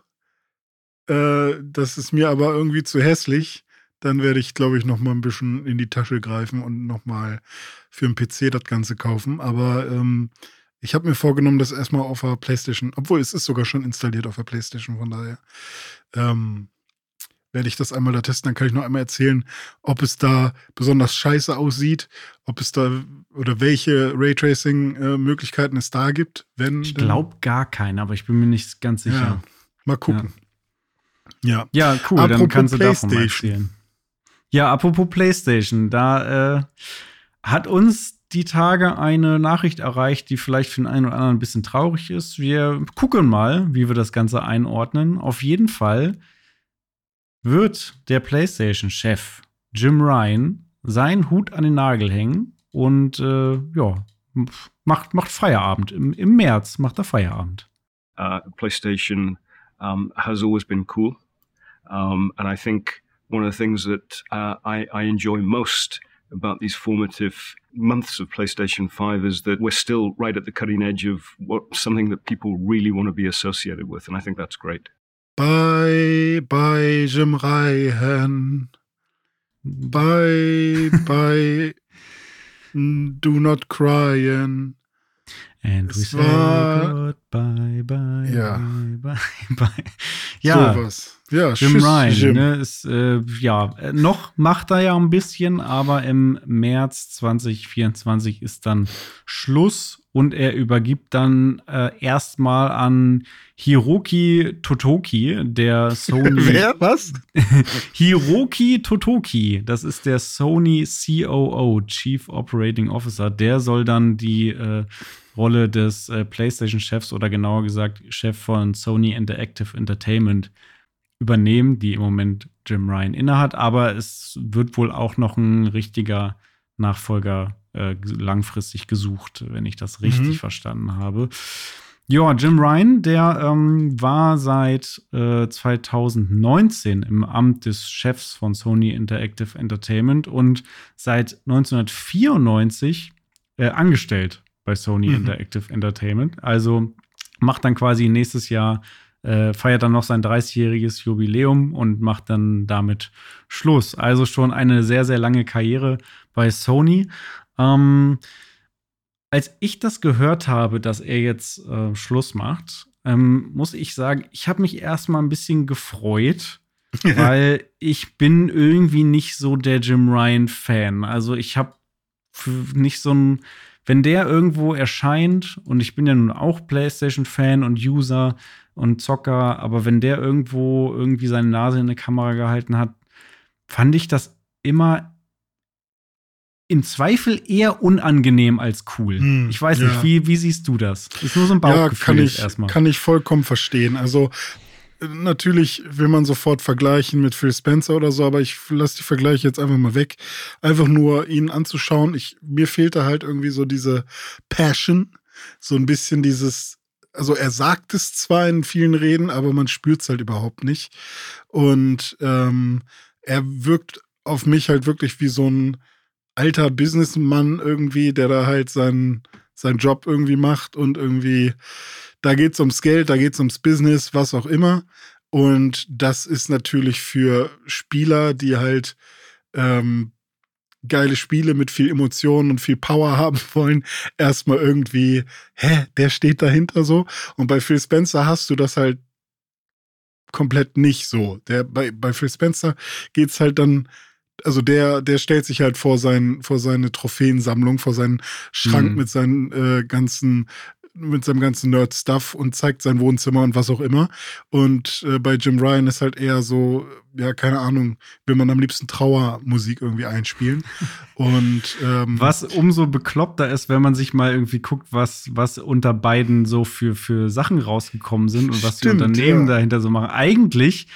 äh, das ist mir aber irgendwie zu hässlich, dann werde ich, glaube ich, noch mal ein bisschen in die Tasche greifen und noch mal für einen PC das Ganze kaufen. Aber ähm, ich habe mir vorgenommen, das erstmal auf der PlayStation, obwohl es ist sogar schon installiert auf der PlayStation, von daher. Ähm, werde ich das einmal da testen. Dann kann ich noch einmal erzählen, ob es da besonders scheiße aussieht, ob es da oder welche Raytracing-Möglichkeiten es da gibt. Wenn ich glaube gar keine, aber ich bin mir nicht ganz sicher. Ja, mal gucken. Ja, ja, cool. Apropos dann kannst du davon mal erzählen. Ja, apropos PlayStation, da äh, hat uns die Tage eine Nachricht erreicht, die vielleicht für den einen oder anderen ein bisschen traurig ist. Wir gucken mal, wie wir das Ganze einordnen. Auf jeden Fall wird der PlayStation-Chef Jim Ryan seinen Hut an den Nagel hängen und äh, ja, macht, macht Feierabend. Im, Im März macht er Feierabend. Uh, PlayStation um, has always been cool. Um, and I think one of the things that uh, I, I enjoy most about these formative months of PlayStation 5 is that we're still right at the cutting edge of what something that people really want to be associated with. And I think that's great. Bye, bye, Jim Ryan. Bye, bye. Do not crying. And and we say goodbye, bye, ja. bye, bye, bye. Ja, so was. Ja, Jim tschüss, Ryan, Jim. Ne, ist, äh, ja, noch macht er ja ein bisschen, aber im März 2024 ist dann Schluss und er übergibt dann äh, erstmal an Hiroki Totoki, der Sony. Wer? Was? Hiroki Totoki, das ist der Sony COO, Chief Operating Officer. Der soll dann die äh, Rolle des äh, PlayStation-Chefs oder genauer gesagt Chef von Sony Interactive Entertainment übernehmen, die im Moment Jim Ryan innehat. Aber es wird wohl auch noch ein richtiger Nachfolger äh, langfristig gesucht, wenn ich das richtig mhm. verstanden habe. Ja, Jim Ryan, der ähm, war seit äh, 2019 im Amt des Chefs von Sony Interactive Entertainment und seit 1994 äh, angestellt bei Sony mhm. Interactive Entertainment. Also macht dann quasi nächstes Jahr, äh, feiert dann noch sein 30-jähriges Jubiläum und macht dann damit Schluss. Also schon eine sehr, sehr lange Karriere bei Sony. Ähm, als ich das gehört habe, dass er jetzt äh, Schluss macht, ähm, muss ich sagen, ich habe mich erstmal ein bisschen gefreut, weil ich bin irgendwie nicht so der Jim Ryan Fan. Also ich habe nicht so ein wenn der irgendwo erscheint, und ich bin ja nun auch PlayStation-Fan und User und Zocker, aber wenn der irgendwo irgendwie seine Nase in eine Kamera gehalten hat, fand ich das immer im Zweifel eher unangenehm als cool. Hm, ich weiß ja. nicht, wie, wie siehst du das? Ist nur so ein Bauchgefühl ja, kann ich, erstmal. Kann ich vollkommen verstehen. Also natürlich will man sofort vergleichen mit Phil Spencer oder so, aber ich lasse die Vergleiche jetzt einfach mal weg. Einfach nur ihn anzuschauen. Ich, mir fehlte halt irgendwie so diese Passion, so ein bisschen dieses, also er sagt es zwar in vielen Reden, aber man spürt es halt überhaupt nicht. Und ähm, er wirkt auf mich halt wirklich wie so ein alter Businessmann irgendwie, der da halt seinen, seinen Job irgendwie macht und irgendwie da geht es ums Geld, da geht es ums Business, was auch immer. Und das ist natürlich für Spieler, die halt ähm, geile Spiele mit viel Emotionen und viel Power haben wollen, erstmal irgendwie, hä, der steht dahinter so. Und bei Phil Spencer hast du das halt komplett nicht so. Der, bei, bei Phil Spencer geht es halt dann, also der, der stellt sich halt vor, sein, vor seine Trophäensammlung, vor seinen Schrank mhm. mit seinen äh, ganzen mit seinem ganzen Nerd-Stuff und zeigt sein Wohnzimmer und was auch immer. Und äh, bei Jim Ryan ist halt eher so, ja, keine Ahnung, will man am liebsten Trauermusik irgendwie einspielen. und ähm, was umso bekloppter ist, wenn man sich mal irgendwie guckt, was, was unter beiden so für, für Sachen rausgekommen sind und was stimmt, die Unternehmen ja. dahinter so machen. Eigentlich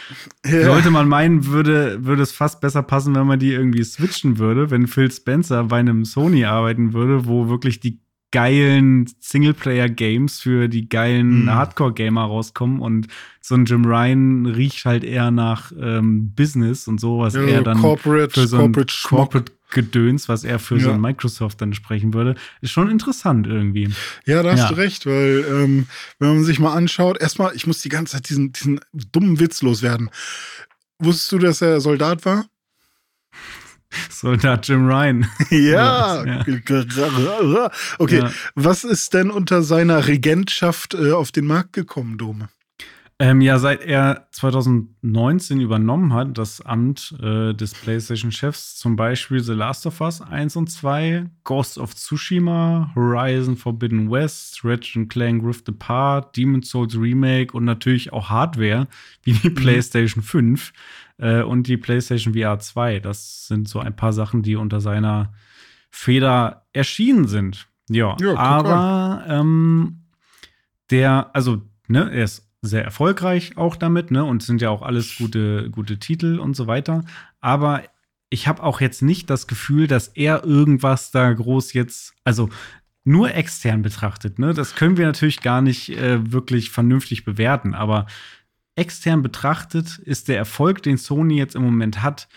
ja. sollte man meinen, würde, würde es fast besser passen, wenn man die irgendwie switchen würde, wenn Phil Spencer bei einem Sony arbeiten würde, wo wirklich die geilen Singleplayer-Games für die geilen mhm. Hardcore-Gamer rauskommen und so ein Jim Ryan riecht halt eher nach ähm, Business und so, was ja, er dann Corporate, für so ein Corporate, Corporate Gedöns, was er für ja. so ein Microsoft dann sprechen würde, ist schon interessant irgendwie. Ja, da hast ja. du recht, weil ähm, wenn man sich mal anschaut, erstmal, ich muss die ganze Zeit diesen, diesen dummen Witz loswerden. Wusstest du, dass er Soldat war? Soldat Jim Ryan. Ja. Okay, ja. was ist denn unter seiner Regentschaft äh, auf den Markt gekommen, Dome? Ähm, ja, seit er 2019 übernommen hat, das Amt äh, des PlayStation-Chefs, zum Beispiel The Last of Us 1 und 2, Ghost of Tsushima, Horizon Forbidden West, Ratchet Clank Rift Apart, Demon's Souls Remake und natürlich auch Hardware wie die mhm. PlayStation 5 äh, und die PlayStation VR 2. Das sind so ein paar Sachen, die unter seiner Feder erschienen sind. Ja, ja aber ähm, der, also, ne, er ist sehr erfolgreich auch damit, ne? Und sind ja auch alles gute, gute Titel und so weiter. Aber ich habe auch jetzt nicht das Gefühl, dass er irgendwas da groß jetzt, also nur extern betrachtet, ne? Das können wir natürlich gar nicht äh, wirklich vernünftig bewerten, aber extern betrachtet ist der Erfolg, den Sony jetzt im Moment hat,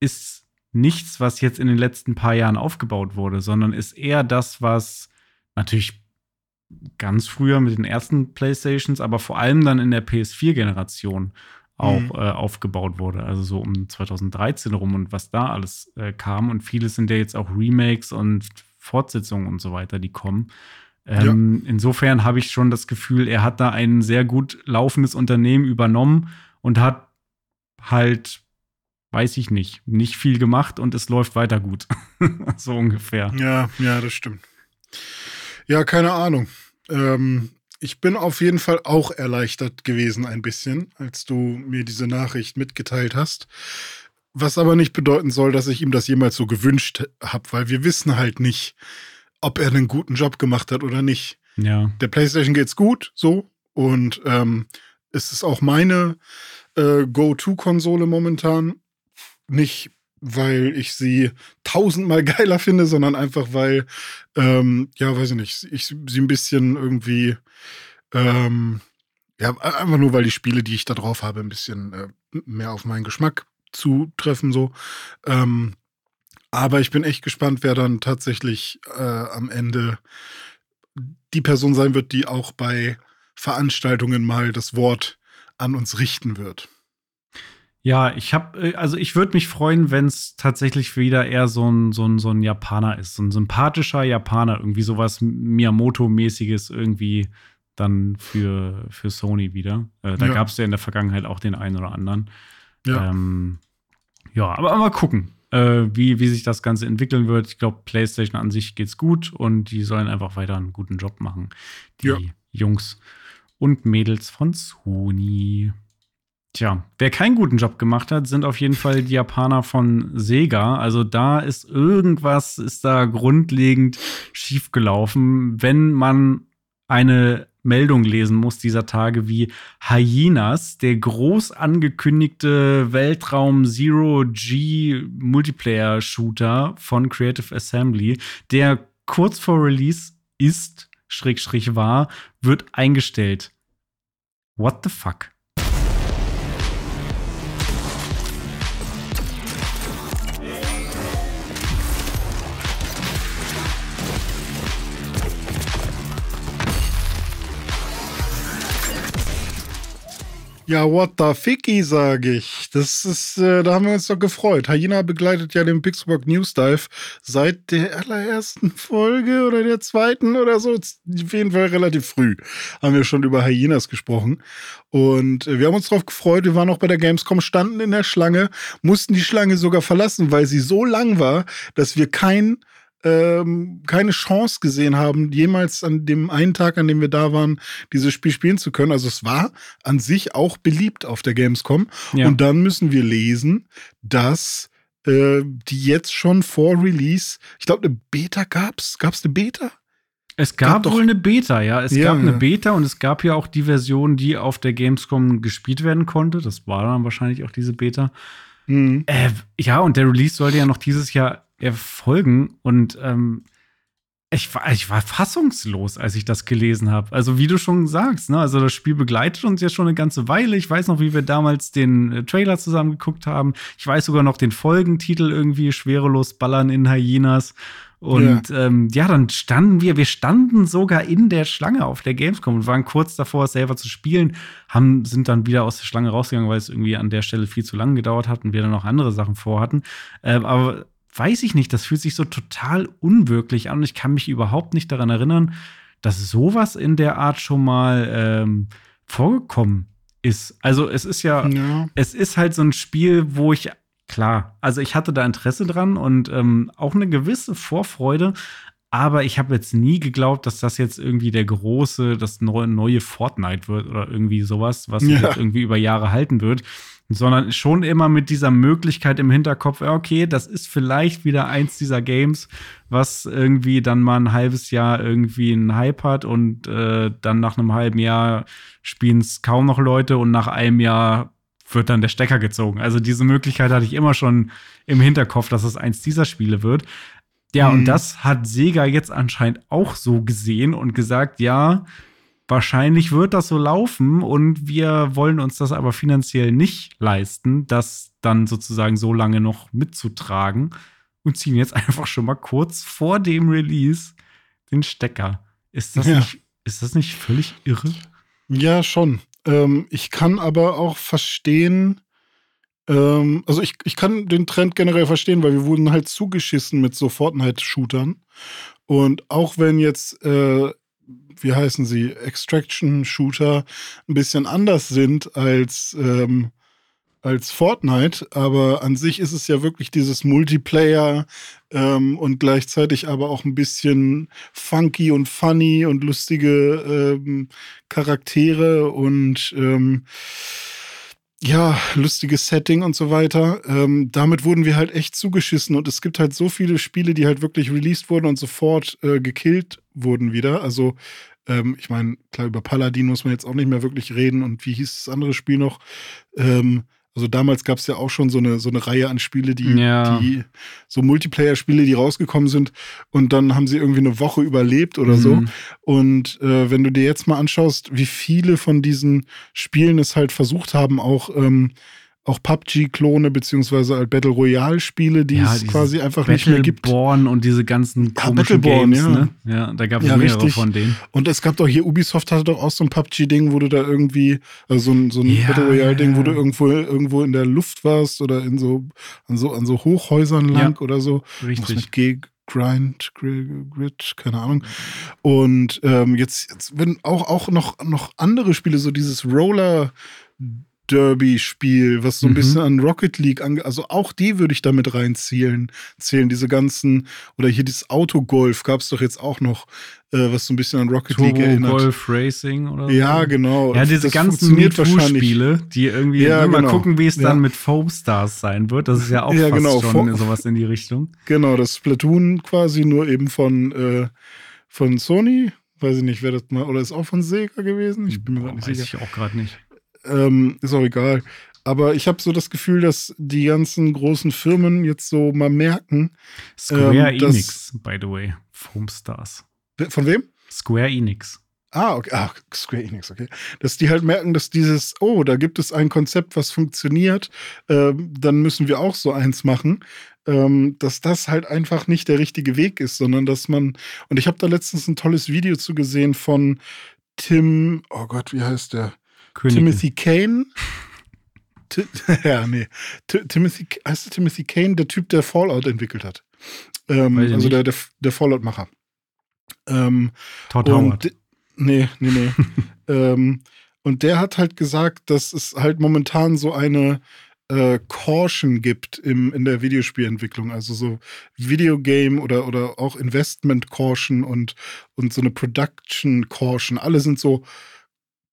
ist nichts, was jetzt in den letzten paar Jahren aufgebaut wurde, sondern ist eher das, was natürlich ganz früher mit den ersten Playstations, aber vor allem dann in der PS4-Generation auch mhm. äh, aufgebaut wurde. Also so um 2013 rum und was da alles äh, kam. Und vieles sind ja jetzt auch Remakes und Fortsetzungen und so weiter, die kommen. Ähm, ja. Insofern habe ich schon das Gefühl, er hat da ein sehr gut laufendes Unternehmen übernommen und hat halt, weiß ich nicht, nicht viel gemacht und es läuft weiter gut. so ungefähr. Ja, ja, das stimmt. Ja, keine Ahnung. Ähm, ich bin auf jeden Fall auch erleichtert gewesen ein bisschen, als du mir diese Nachricht mitgeteilt hast. Was aber nicht bedeuten soll, dass ich ihm das jemals so gewünscht habe, weil wir wissen halt nicht, ob er einen guten Job gemacht hat oder nicht. Ja. Der PlayStation geht's gut, so. Und ähm, es ist auch meine äh, Go-To-Konsole momentan. Nicht weil ich sie tausendmal geiler finde, sondern einfach, weil, ähm, ja, weiß ich nicht, ich sie ein bisschen irgendwie, ähm, ja, einfach nur, weil die Spiele, die ich da drauf habe, ein bisschen äh, mehr auf meinen Geschmack zutreffen, so. Ähm, aber ich bin echt gespannt, wer dann tatsächlich äh, am Ende die Person sein wird, die auch bei Veranstaltungen mal das Wort an uns richten wird. Ja, ich habe, äh, also ich würde mich freuen, wenn es tatsächlich wieder eher so ein, so, ein, so ein Japaner ist, so ein sympathischer Japaner, irgendwie sowas Miyamoto-mäßiges irgendwie dann für, für Sony wieder. Äh, da ja. gab es ja in der Vergangenheit auch den einen oder anderen. Ja, ähm, ja aber, aber mal gucken, äh, wie, wie sich das Ganze entwickeln wird. Ich glaube, PlayStation an sich geht's gut und die sollen einfach weiter einen guten Job machen. Die ja. Jungs und Mädels von Sony. Tja, wer keinen guten Job gemacht hat, sind auf jeden Fall die Japaner von Sega. Also da ist irgendwas, ist da grundlegend schiefgelaufen, wenn man eine Meldung lesen muss dieser Tage wie Hyenas, der groß angekündigte Weltraum Zero G Multiplayer Shooter von Creative Assembly, der kurz vor Release ist, Schrägstrich war, wird eingestellt. What the fuck? Ja, what the ficky, sage ich. Das ist, äh, da haben wir uns doch gefreut. Hyena begleitet ja den Pixelburg News Dive seit der allerersten Folge oder der zweiten oder so. Auf jeden Fall relativ früh haben wir schon über Hyenas gesprochen. Und äh, wir haben uns darauf gefreut. Wir waren auch bei der Gamescom, standen in der Schlange, mussten die Schlange sogar verlassen, weil sie so lang war, dass wir kein ähm, keine Chance gesehen haben, jemals an dem einen Tag, an dem wir da waren, dieses Spiel spielen zu können. Also es war an sich auch beliebt auf der Gamescom. Ja. Und dann müssen wir lesen, dass äh, die jetzt schon vor Release, ich glaube, eine Beta gab's. Gab's eine Beta? Es gab, gab wohl eine Beta, ja. Es ja, gab eine Beta und es gab ja auch die Version, die auf der Gamescom gespielt werden konnte. Das war dann wahrscheinlich auch diese Beta. Mhm. Äh, ja, und der Release sollte ja noch dieses Jahr erfolgen. Und ähm, ich, war, ich war fassungslos, als ich das gelesen habe. Also, wie du schon sagst, ne? also das Spiel begleitet uns jetzt schon eine ganze Weile. Ich weiß noch, wie wir damals den äh, Trailer zusammen geguckt haben. Ich weiß sogar noch den Folgentitel irgendwie, Schwerelos Ballern in Hyenas. Und ja. Ähm, ja, dann standen wir, wir standen sogar in der Schlange auf der Gamescom und waren kurz davor, es selber zu spielen, haben, sind dann wieder aus der Schlange rausgegangen, weil es irgendwie an der Stelle viel zu lang gedauert hat und wir dann noch andere Sachen vorhatten. Äh, aber weiß ich nicht, das fühlt sich so total unwirklich an und ich kann mich überhaupt nicht daran erinnern, dass sowas in der Art schon mal ähm, vorgekommen ist. Also es ist ja, ja, es ist halt so ein Spiel, wo ich klar, also ich hatte da Interesse dran und ähm, auch eine gewisse Vorfreude, aber ich habe jetzt nie geglaubt, dass das jetzt irgendwie der große, das neue, neue Fortnite wird oder irgendwie sowas, was ja. irgendwie über Jahre halten wird sondern schon immer mit dieser Möglichkeit im Hinterkopf, okay, das ist vielleicht wieder eins dieser Games, was irgendwie dann mal ein halbes Jahr irgendwie einen Hype hat und äh, dann nach einem halben Jahr spielen es kaum noch Leute und nach einem Jahr wird dann der Stecker gezogen. Also diese Möglichkeit hatte ich immer schon im Hinterkopf, dass es eins dieser Spiele wird. Ja, mhm. und das hat Sega jetzt anscheinend auch so gesehen und gesagt, ja, wahrscheinlich wird das so laufen und wir wollen uns das aber finanziell nicht leisten, das dann sozusagen so lange noch mitzutragen und ziehen jetzt einfach schon mal kurz vor dem Release den Stecker. Ist das, ja. nicht, ist das nicht völlig irre? Ja, schon. Ähm, ich kann aber auch verstehen, ähm, also ich, ich kann den Trend generell verstehen, weil wir wurden halt zugeschissen mit so Fortnite-Shootern. Und auch wenn jetzt äh, wie heißen sie, Extraction-Shooter ein bisschen anders sind als, ähm, als Fortnite, aber an sich ist es ja wirklich dieses Multiplayer ähm, und gleichzeitig aber auch ein bisschen funky und funny und lustige ähm, Charaktere und ähm, ja, lustiges Setting und so weiter. Ähm, damit wurden wir halt echt zugeschissen und es gibt halt so viele Spiele, die halt wirklich released wurden und sofort äh, gekillt wurden wieder. Also ähm, ich meine, klar, über Paladin muss man jetzt auch nicht mehr wirklich reden. Und wie hieß das andere Spiel noch? Ähm, also damals gab es ja auch schon so eine, so eine Reihe an Spiele, die, ja. die so Multiplayer-Spiele, die rausgekommen sind und dann haben sie irgendwie eine Woche überlebt oder mhm. so. Und äh, wenn du dir jetzt mal anschaust, wie viele von diesen Spielen es halt versucht haben, auch ähm, auch PUBG-Klone beziehungsweise halt Battle Royale-Spiele, die ja, es quasi einfach nicht mehr gibt. Battleborn und diese ganzen komischen ja, Games, ja. Ne? Ja, da gab es ja, mehrere richtig. von denen. Und es gab doch hier, Ubisoft hatte doch auch so ein PUBG-Ding, wo du da irgendwie, also so ein, so ein ja, Battle Royale-Ding, wo du irgendwo, irgendwo in der Luft warst oder in so, an so, an so Hochhäusern lang oder so. Richtig. Mit Grind, Grid, keine Ahnung. Und ähm, jetzt, jetzt werden auch, auch noch, noch andere Spiele, so dieses Roller Derby-Spiel, was so ein mhm. bisschen an Rocket League angeht. Also auch die würde ich damit reinzielen. Zählen diese ganzen, oder hier dieses Autogolf gab es doch jetzt auch noch, äh, was so ein bisschen an Rocket Turbo League erinnert. Golf Racing oder so. Ja, genau. Ja, diese das ganzen MeToo-Spiele, die irgendwie ja, genau. mal gucken, wie es ja. dann mit Foam Stars sein wird. Das ist ja auch ja, fast genau. schon sowas in die Richtung. Genau, das Splatoon quasi nur eben von, äh, von Sony. Weiß ich nicht, wer das mal, oder ist auch von Sega gewesen? Ich bin mir Boah, nicht weiß sicher. ich auch gerade nicht. Ähm, ist auch egal. Aber ich habe so das Gefühl, dass die ganzen großen Firmen jetzt so mal merken. Square ähm, Enix, by the way. Foam Stars. Von wem? Square Enix. Ah, okay. Ah, Square Enix, okay. Dass die halt merken, dass dieses, oh, da gibt es ein Konzept, was funktioniert, ähm, dann müssen wir auch so eins machen. Ähm, dass das halt einfach nicht der richtige Weg ist, sondern dass man, und ich habe da letztens ein tolles Video zu gesehen von Tim, oh Gott, wie heißt der? Königin. Timothy Kane. T ja, nee. T Timothy, heißt der Timothy Kane, der Typ, der Fallout entwickelt hat. Ähm, also der, der, der Fallout-Macher. Ähm, Todd Howard. Nee, nee, nee. ähm, und der hat halt gesagt, dass es halt momentan so eine äh, Caution gibt im, in der Videospielentwicklung. Also so Videogame oder, oder auch Investment Caution und, und so eine Production Caution. Alle sind so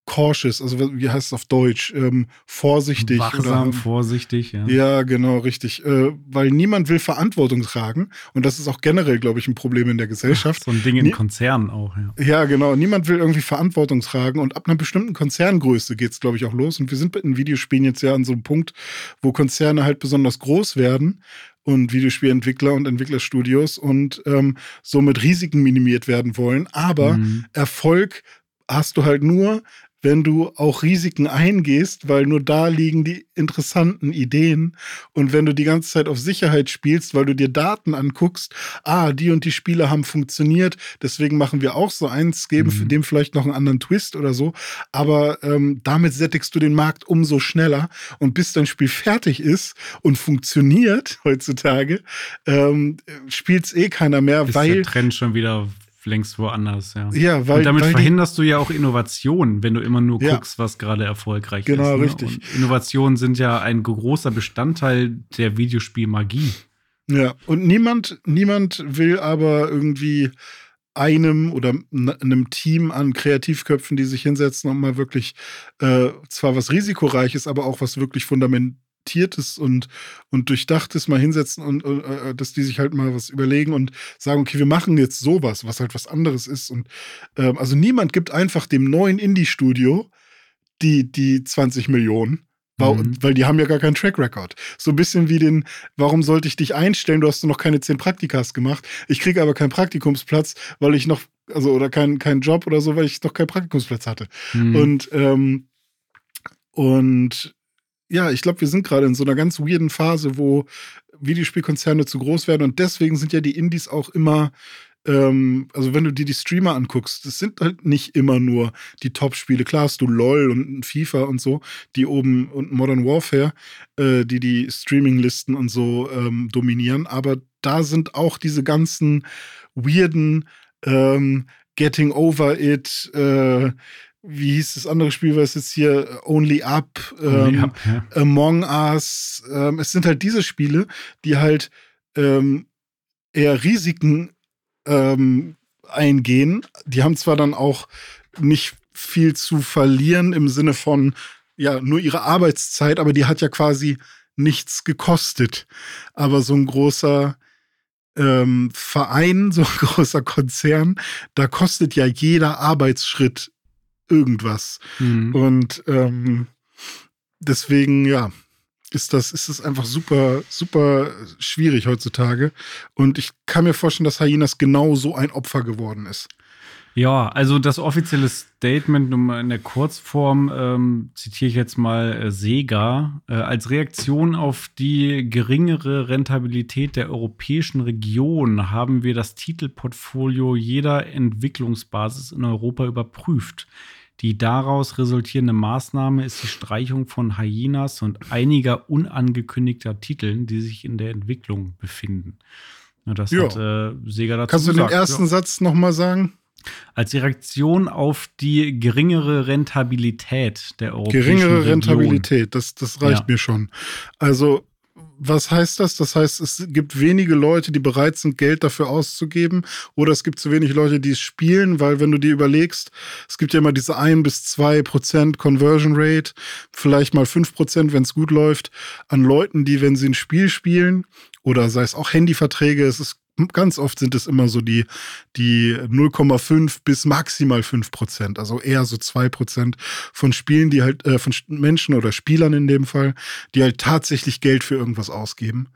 cautious, also wie heißt es auf Deutsch? Ähm, vorsichtig. Wachsam, oder, vorsichtig, ja. Ja, genau, richtig. Äh, weil niemand will Verantwortung tragen. Und das ist auch generell, glaube ich, ein Problem in der Gesellschaft. so ein Ding in Konzernen auch, ja. Ja, genau. Niemand will irgendwie Verantwortung tragen. Und ab einer bestimmten Konzerngröße geht es, glaube ich, auch los. Und wir sind in Videospielen jetzt ja an so einem Punkt, wo Konzerne halt besonders groß werden und Videospielentwickler und Entwicklerstudios und ähm, somit Risiken minimiert werden wollen. Aber mhm. Erfolg hast du halt nur, wenn du auch Risiken eingehst, weil nur da liegen die interessanten Ideen. Und wenn du die ganze Zeit auf Sicherheit spielst, weil du dir Daten anguckst, ah, die und die Spiele haben funktioniert, deswegen machen wir auch so eins, geben mhm. dem vielleicht noch einen anderen Twist oder so. Aber ähm, damit sättigst du den Markt umso schneller. Und bis dein Spiel fertig ist und funktioniert heutzutage, ähm, spielt es eh keiner mehr, ist weil. Der Trend schon wieder längst woanders, ja. Ja, weil. Und damit weil verhinderst du ja auch Innovation, wenn du immer nur Ja. guckst, was gerade erfolgreich Genau, ist. ne? richtig. Und Innovationen sind ja ein großer Bestandteil der Videospielmagie. ja, und niemand, niemand will aber irgendwie einem oder einem Team an Kreativköpfen, die sich hinsetzen und mal wirklich äh, zwar was risikoreiches, aber auch was wirklich fundamentiertes und, und durchdachtes mal hinsetzen und äh, dass die sich halt mal was überlegen und sagen, okay, wir machen jetzt sowas, was halt was anderes ist. Und ähm, also niemand gibt einfach dem neuen Indie-Studio die, die 20 Millionen. Weil, Mhm. weil die haben ja gar keinen Track Record. So ein bisschen wie den, warum sollte ich dich einstellen? Du hast noch keine 10 Praktikas gemacht. Ich kriege aber keinen Praktikumsplatz, weil ich noch, also oder keinen keinen Job oder so, weil ich noch keinen Praktikumsplatz hatte. Hm. Und, ähm, und ja, ich glaube, wir sind gerade in so einer ganz weirden Phase, wo Videospielkonzerne zu groß werden und deswegen sind ja die Indies auch immer, ähm, also wenn du dir die Streamer anguckst, das sind halt nicht immer nur die Top-Spiele. Klar hast du LOL und FIFA und so, die oben und Modern Warfare, äh, die die Streaming-Listen und so ähm, dominieren, aber da sind auch diese ganzen weirden ähm, Getting Over It, äh, wie hieß das andere Spiel, was jetzt hier Only Up, Only ähm, Up, ja. Among Us. Ähm, es sind halt diese Spiele, die halt ähm, eher Risiken ähm, eingehen. Die haben zwar dann auch nicht viel zu verlieren im Sinne von, ja, nur ihre Arbeitszeit, aber die hat ja quasi nichts gekostet. Aber so ein großer ähm, Verein, so ein großer Konzern, da kostet ja jeder Arbeitsschritt irgendwas. Hm. Und ähm, deswegen, ja, ist das, ist das einfach super, super schwierig heutzutage. Und ich kann mir vorstellen, dass Hyenas genau so ein Opfer geworden ist. Ja, also das offizielle Statement in der Kurzform ähm, zitiere ich jetzt mal äh, Sega. Äh, als Reaktion auf die geringere Rentabilität der europäischen Region haben wir das Titelportfolio jeder Entwicklungsbasis in Europa überprüft. Die daraus resultierende Maßnahme ist die Streichung von Hyenas und einiger unangekündigter Titeln, die sich in der Entwicklung befinden. Ja, das Ja. hat äh, Sega dazu Kannst du den gesagt. ersten Ja. Satz nochmal sagen? Als Reaktion auf die geringere Rentabilität der europäischen Geringere Region. Rentabilität, das, das reicht Ja. mir schon. Also, was heißt das? Das heißt, es gibt wenige Leute, die bereit sind, Geld dafür auszugeben, oder es gibt zu wenig Leute, die es spielen, weil wenn du dir überlegst, es gibt ja immer diese 1 bis 2 Prozent Conversion Rate, vielleicht mal 5 Prozent, wenn es gut läuft, an Leuten, die, wenn sie ein Spiel spielen, oder sei es auch Handyverträge, es ist ganz oft sind es immer so die, die 0,5 bis maximal 5 Prozent, also eher so 2 Prozent von Spielen, die halt, äh, von Menschen oder Spielern in dem Fall, die halt tatsächlich Geld für irgendwas ausgeben.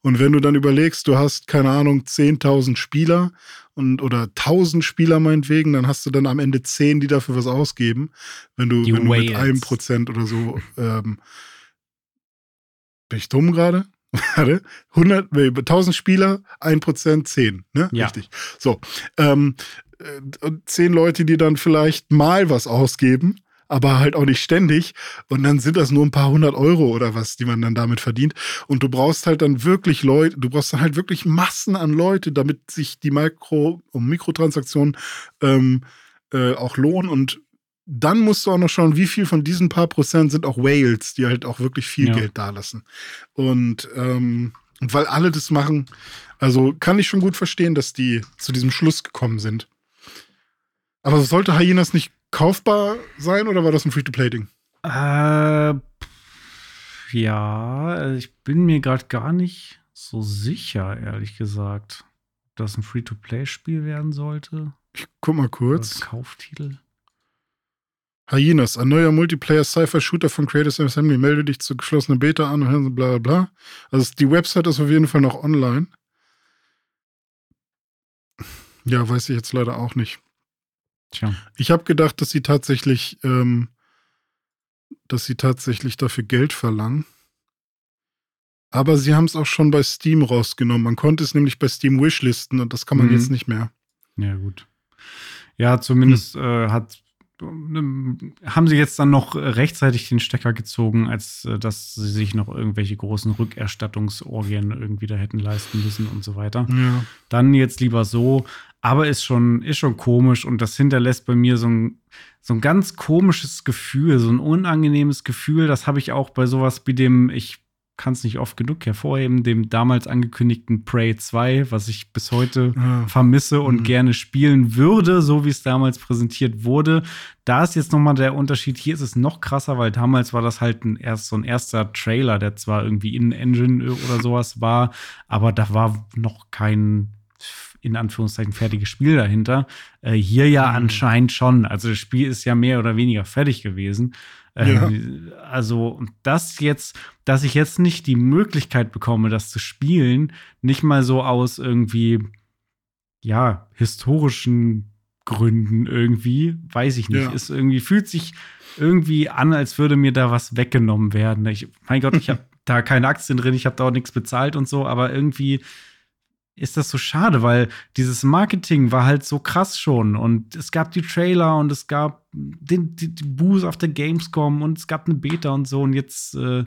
Und wenn du dann überlegst, du hast, keine Ahnung, 10.000 Spieler und oder 1000 Spieler meinetwegen, dann hast du dann am Ende 10, die dafür was ausgeben. Wenn du, wenn du mit einem Prozent oder so, ähm, bin ich dumm gerade? Warte, 100, nee, 1000 Spieler, 1%, 10, ne? Ja. Richtig. So, ähm, äh, und 10 Leute, die dann vielleicht mal was ausgeben, aber halt auch nicht ständig. Und dann sind das nur ein paar hundert Euro oder was, die man dann damit verdient. Und du brauchst halt dann wirklich Leute, du brauchst dann halt wirklich Massen an Leute, damit sich die Mikro- und Mikrotransaktionen ähm, äh, auch lohnen. Und dann musst du auch noch schauen, wie viel von diesen paar Prozent sind auch Whales, die halt auch wirklich viel Ja. Geld dalassen. Und ähm, und weil alle das machen, also kann ich schon gut verstehen, dass die zu diesem Schluss gekommen sind. Aber sollte Hyenas nicht kaufbar sein oder war das ein Free-to-Play-Ding? Äh, ja, ich bin mir gerade gar nicht so sicher, ehrlich gesagt, ob das ein Free-to-Play-Spiel werden sollte. Guck mal kurz. Kauftitel. Hyenas, ein neuer Multiplayer-Cypher-Shooter von Creators Assembly. Melde dich zur geschlossenen Beta an und bla bla bla. Also die Website ist auf jeden Fall noch online. Ja, weiß ich jetzt leider auch nicht. Tja. Ich habe gedacht, dass sie tatsächlich, ähm, dass sie tatsächlich dafür Geld verlangen. Aber sie haben es auch schon bei Steam rausgenommen. Man konnte es nämlich bei Steam wishlisten und das kann man Mhm. jetzt nicht mehr. Ja, gut. Ja, zumindest Hm. äh, hat haben sie jetzt dann noch rechtzeitig den Stecker gezogen, als äh, dass sie sich noch irgendwelche großen Rückerstattungsorgien irgendwie da hätten leisten müssen und so weiter. Ja. Dann jetzt lieber so, aber ist schon, ist schon komisch und das hinterlässt bei mir so ein, so ein ganz komisches Gefühl, so ein unangenehmes Gefühl. Das habe ich auch bei sowas wie dem, ich kann es nicht oft genug hervorheben, dem damals angekündigten Prey 2, was ich bis heute ja. vermisse und mhm. gerne spielen würde, so wie es damals präsentiert wurde. Da ist jetzt nochmal der Unterschied. Hier ist es noch krasser, weil damals war das halt ein erst so ein erster Trailer, der zwar irgendwie in Engine oder sowas war, aber da war noch kein in Anführungszeichen fertiges Spiel dahinter. Äh, hier ja mhm. anscheinend schon. Also das Spiel ist ja mehr oder weniger fertig gewesen. Ja. Ähm, also das jetzt, dass ich jetzt nicht die Möglichkeit bekomme, das zu spielen, nicht mal so aus irgendwie, ja, historischen Gründen irgendwie, weiß ich nicht, ja. ist irgendwie, fühlt sich irgendwie an, als würde mir da was weggenommen werden. Ich, mein Gott, ich habe da keine Aktien drin, ich habe da auch nichts bezahlt und so, aber irgendwie ist das so schade, weil dieses Marketing war halt so krass schon und es gab die Trailer und es gab den, die, die Boost auf der Gamescom und es gab eine Beta und so und jetzt, äh,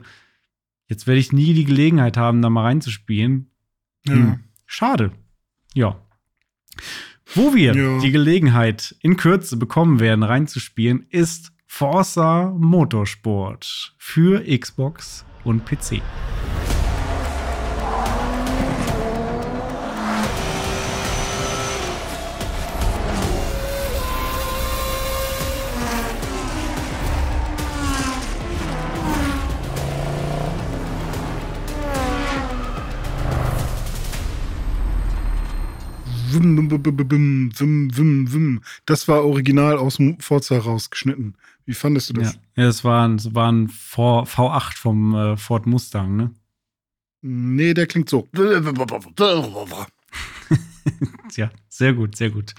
jetzt werde ich nie die Gelegenheit haben, da mal reinzuspielen. Ja. Hm. Schade. Ja. Wo wir ja. die Gelegenheit in Kürze bekommen werden, reinzuspielen, ist Forza Motorsport für Xbox und PC. Das war original aus dem Forza rausgeschnitten. Wie fandest du das? Ja, es war, es war ein V8 vom äh, Ford Mustang, ne? Nee, der klingt so. ja, sehr gut, sehr gut.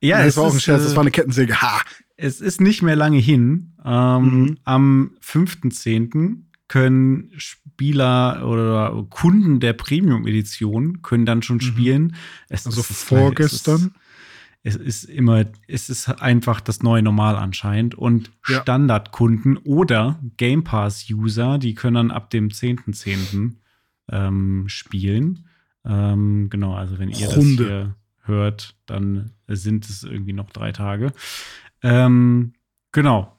Ja, das war auch ein Scherz, das war eine Kettensäge. Ha! Es ist nicht mehr lange hin. Ähm, mhm. Am 5.10 können Spieler oder Kunden der Premium-Edition können dann schon mhm. spielen. Es also ist, vorgestern? Es ist, es ist, immer, es ist einfach das neue Normal anscheinend. Und ja. Standardkunden oder Game Pass-User, die können dann ab dem 10.10. .10., ähm, spielen. Ähm, genau, also wenn ihr Runde. das hier hört, dann sind es irgendwie noch drei Tage. Ähm, genau,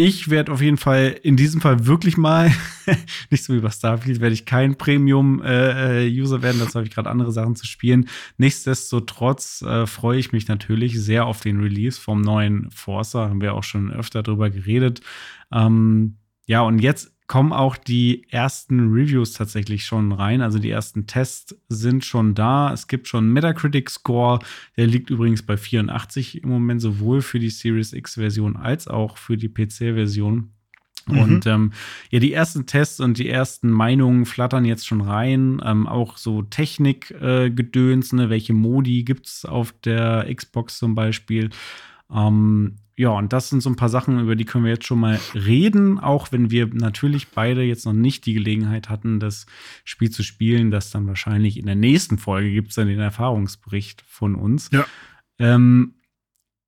ich werde auf jeden Fall in diesem Fall wirklich mal, nicht so wie bei Starfield, werde ich kein Premium-User äh, werden. Dazu habe ich gerade andere Sachen zu spielen. Nichtsdestotrotz äh, freue ich mich natürlich sehr auf den Release vom neuen Forza. Haben wir auch schon öfter drüber geredet. Ähm, ja, und jetzt kommen auch die ersten Reviews tatsächlich schon rein. Also die ersten Tests sind schon da. Es gibt schon Metacritic Score. Der liegt übrigens bei 84 im Moment sowohl für die Series X-Version als auch für die PC-Version. Mhm. Und ähm, ja, die ersten Tests und die ersten Meinungen flattern jetzt schon rein. Ähm, auch so Technik-Gedöns, äh, ne? welche Modi gibt es auf der Xbox zum Beispiel. Ähm, ja, und das sind so ein paar Sachen, über die können wir jetzt schon mal reden, auch wenn wir natürlich beide jetzt noch nicht die Gelegenheit hatten, das Spiel zu spielen, das dann wahrscheinlich in der nächsten Folge gibt es dann den Erfahrungsbericht von uns. Ja. Ähm,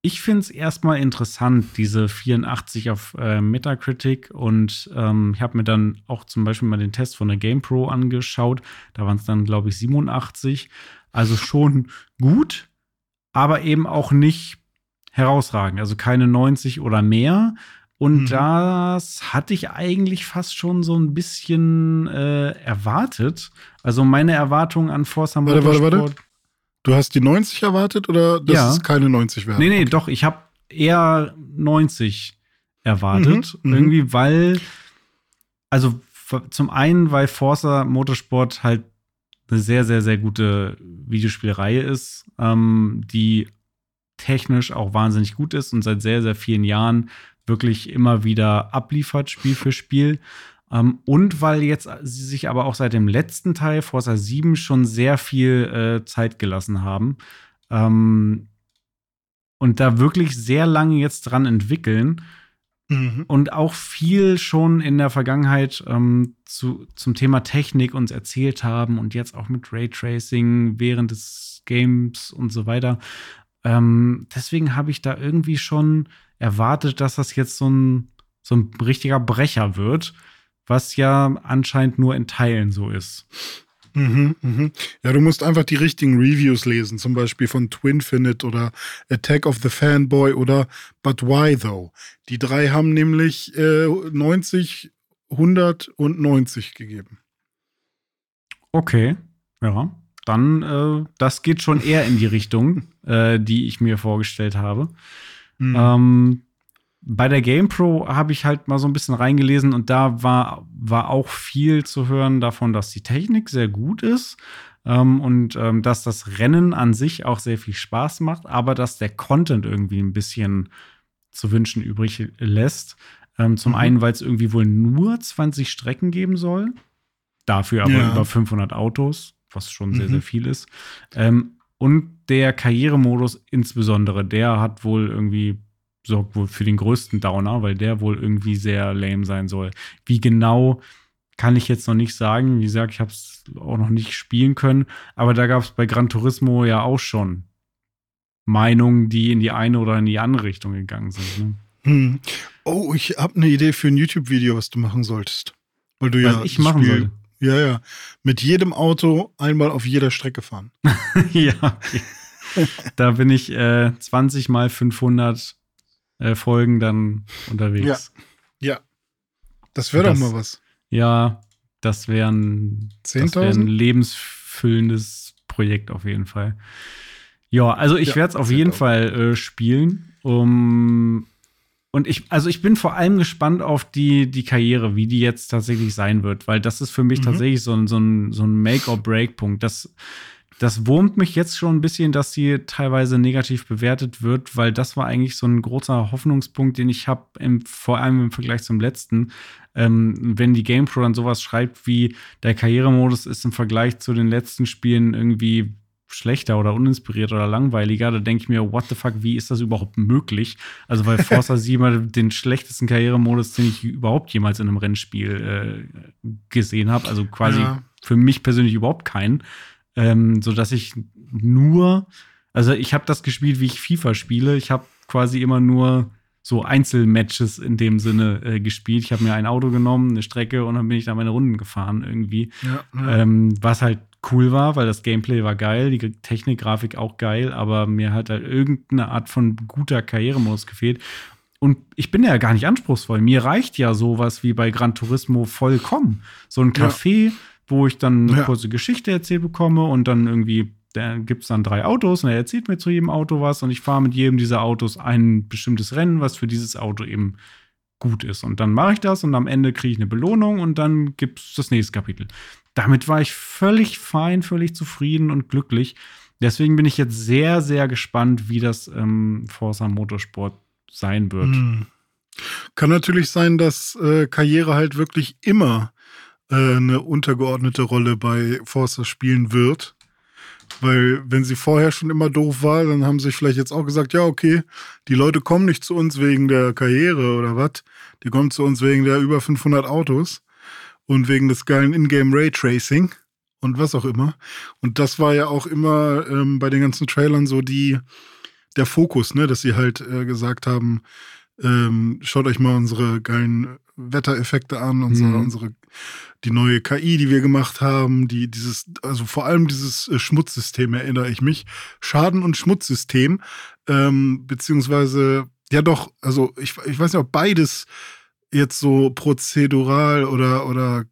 ich finde es erstmal interessant, diese 84 auf äh, Metacritic. Und ähm, ich habe mir dann auch zum Beispiel mal den Test von der GamePro angeschaut. Da waren es dann, glaube ich, 87. Also schon gut, aber eben auch nicht herausragend. Also keine 90 oder mehr. Und mhm. das hatte ich eigentlich fast schon so ein bisschen äh, erwartet. Also meine Erwartungen an Forza Motorsport. Warte, warte, warte. Du hast die 90 erwartet oder das ja. ist keine 90 werden? Nee, nee, okay. doch. Ich habe eher 90 erwartet. Mhm, mhm, irgendwie, weil, also zum einen, weil Forza Motorsport halt eine sehr, sehr, sehr gute Videospielreihe ist, ähm, die technisch auch wahnsinnig gut ist und seit sehr, sehr vielen Jahren wirklich immer wieder abliefert, Spiel für Spiel. Ähm, und weil jetzt sie sich aber auch seit dem letzten Teil, Forza 7, schon sehr viel äh, Zeit gelassen haben. Ähm, und da wirklich sehr lange jetzt dran entwickeln. Mhm. Und auch viel schon in der Vergangenheit ähm, zu, zum Thema Technik uns erzählt haben und jetzt auch mit Raytracing während des Games und so weiter. Ähm, deswegen habe ich da irgendwie schon erwartet, dass das jetzt so ein, so ein richtiger Brecher wird, was ja anscheinend nur in Teilen so ist. Mhm, mhm. Ja, du musst einfach die richtigen Reviews lesen, zum Beispiel von Twinfinite oder Attack of the Fanboy oder But Why Though. Die drei haben nämlich äh, 90, 100 und 90 gegeben. Okay, ja. Dann, äh, das geht schon eher in die Richtung, äh, die ich mir vorgestellt habe. Mhm. Ähm, bei der GamePro habe ich halt mal so ein bisschen reingelesen und da war, war auch viel zu hören davon, dass die Technik sehr gut ist ähm, und ähm, dass das Rennen an sich auch sehr viel Spaß macht, aber dass der Content irgendwie ein bisschen zu wünschen übrig lässt. Ähm, zum mhm. einen, weil es irgendwie wohl nur 20 Strecken geben soll, dafür aber ja. über 500 Autos, was schon sehr, mhm. sehr viel ist. Ähm, und der Karrieremodus insbesondere, der hat wohl irgendwie sorgt wohl für den größten Downer, weil der wohl irgendwie sehr lame sein soll. Wie genau kann ich jetzt noch nicht sagen. Wie gesagt, ich habe es auch noch nicht spielen können, aber da gab es bei Gran Turismo ja auch schon Meinungen, die in die eine oder in die andere Richtung gegangen sind. Ne? Hm. Oh, ich habe eine Idee für ein YouTube-Video, was du machen solltest. Weil du was ja ich machen Spiel, sollte. Ja, ja. Mit jedem Auto einmal auf jeder Strecke fahren. ja, okay. da bin ich äh, 20 mal 500 äh, Folgen dann unterwegs. Ja. Ja. Das wäre doch mal was. Ja, das wäre ein, wär ein lebensfüllendes Projekt auf jeden Fall. Ja, also ich ja, werde es auf jeden Fall äh, spielen. Um, und ich, also ich bin vor allem gespannt auf die, die Karriere, wie die jetzt tatsächlich sein wird, weil das ist für mich mhm. tatsächlich so ein, so ein, so ein Make-or-Break-Punkt. Das, das wurmt mich jetzt schon ein bisschen, dass sie teilweise negativ bewertet wird, weil das war eigentlich so ein großer Hoffnungspunkt, den ich habe, vor allem im Vergleich zum letzten. Ähm, wenn die GamePro dann sowas schreibt wie der Karrieremodus ist im Vergleich zu den letzten Spielen irgendwie schlechter oder uninspiriert oder langweiliger, da denke ich mir, what the fuck, wie ist das überhaupt möglich? Also, weil Forza 7 den schlechtesten Karrieremodus, den ich überhaupt jemals in einem Rennspiel äh, gesehen habe. Also quasi ja. für mich persönlich überhaupt keinen ähm, so dass ich nur, also ich habe das gespielt, wie ich FIFA spiele. Ich habe quasi immer nur so Einzelmatches in dem Sinne äh, gespielt. Ich habe mir ein Auto genommen, eine Strecke und dann bin ich da meine Runden gefahren irgendwie. Ja, ja. Ähm, was halt cool war, weil das Gameplay war geil, die Technik, Grafik auch geil, aber mir hat halt irgendeine Art von guter Karrieremodus gefehlt. Und ich bin ja gar nicht anspruchsvoll. Mir reicht ja sowas wie bei Gran Turismo vollkommen. So ein Café, ja wo ich dann eine ja. kurze Geschichte erzählt bekomme und dann irgendwie, da gibt es dann drei Autos und er erzählt mir zu jedem Auto was und ich fahre mit jedem dieser Autos ein bestimmtes Rennen, was für dieses Auto eben gut ist. Und dann mache ich das und am Ende kriege ich eine Belohnung und dann gibt es das nächste Kapitel. Damit war ich völlig fein, völlig zufrieden und glücklich. Deswegen bin ich jetzt sehr, sehr gespannt, wie das ähm, Forza Motorsport sein wird. Hm. Kann natürlich sein, dass äh, Karriere halt wirklich immer äh, eine untergeordnete Rolle bei Forster spielen wird. Weil wenn sie vorher schon immer doof war, dann haben sie vielleicht jetzt auch gesagt, ja, okay, die Leute kommen nicht zu uns wegen der Karriere oder was. Die kommen zu uns wegen der über 500 Autos und wegen des geilen Ingame Raytracing und was auch immer. Und das war ja auch immer ähm, bei den ganzen Trailern so die, der Fokus, ne, dass sie halt äh, gesagt haben, ähm, schaut euch mal unsere geilen Wettereffekte an, unsere, mhm. unsere, die neue KI, die wir gemacht haben, die, dieses, also vor allem dieses äh, Schmutzsystem erinnere ich mich. Schaden- und Schmutzsystem, ähm, beziehungsweise, ja doch, also ich, ich weiß nicht, ob beides jetzt so prozedural oder, oder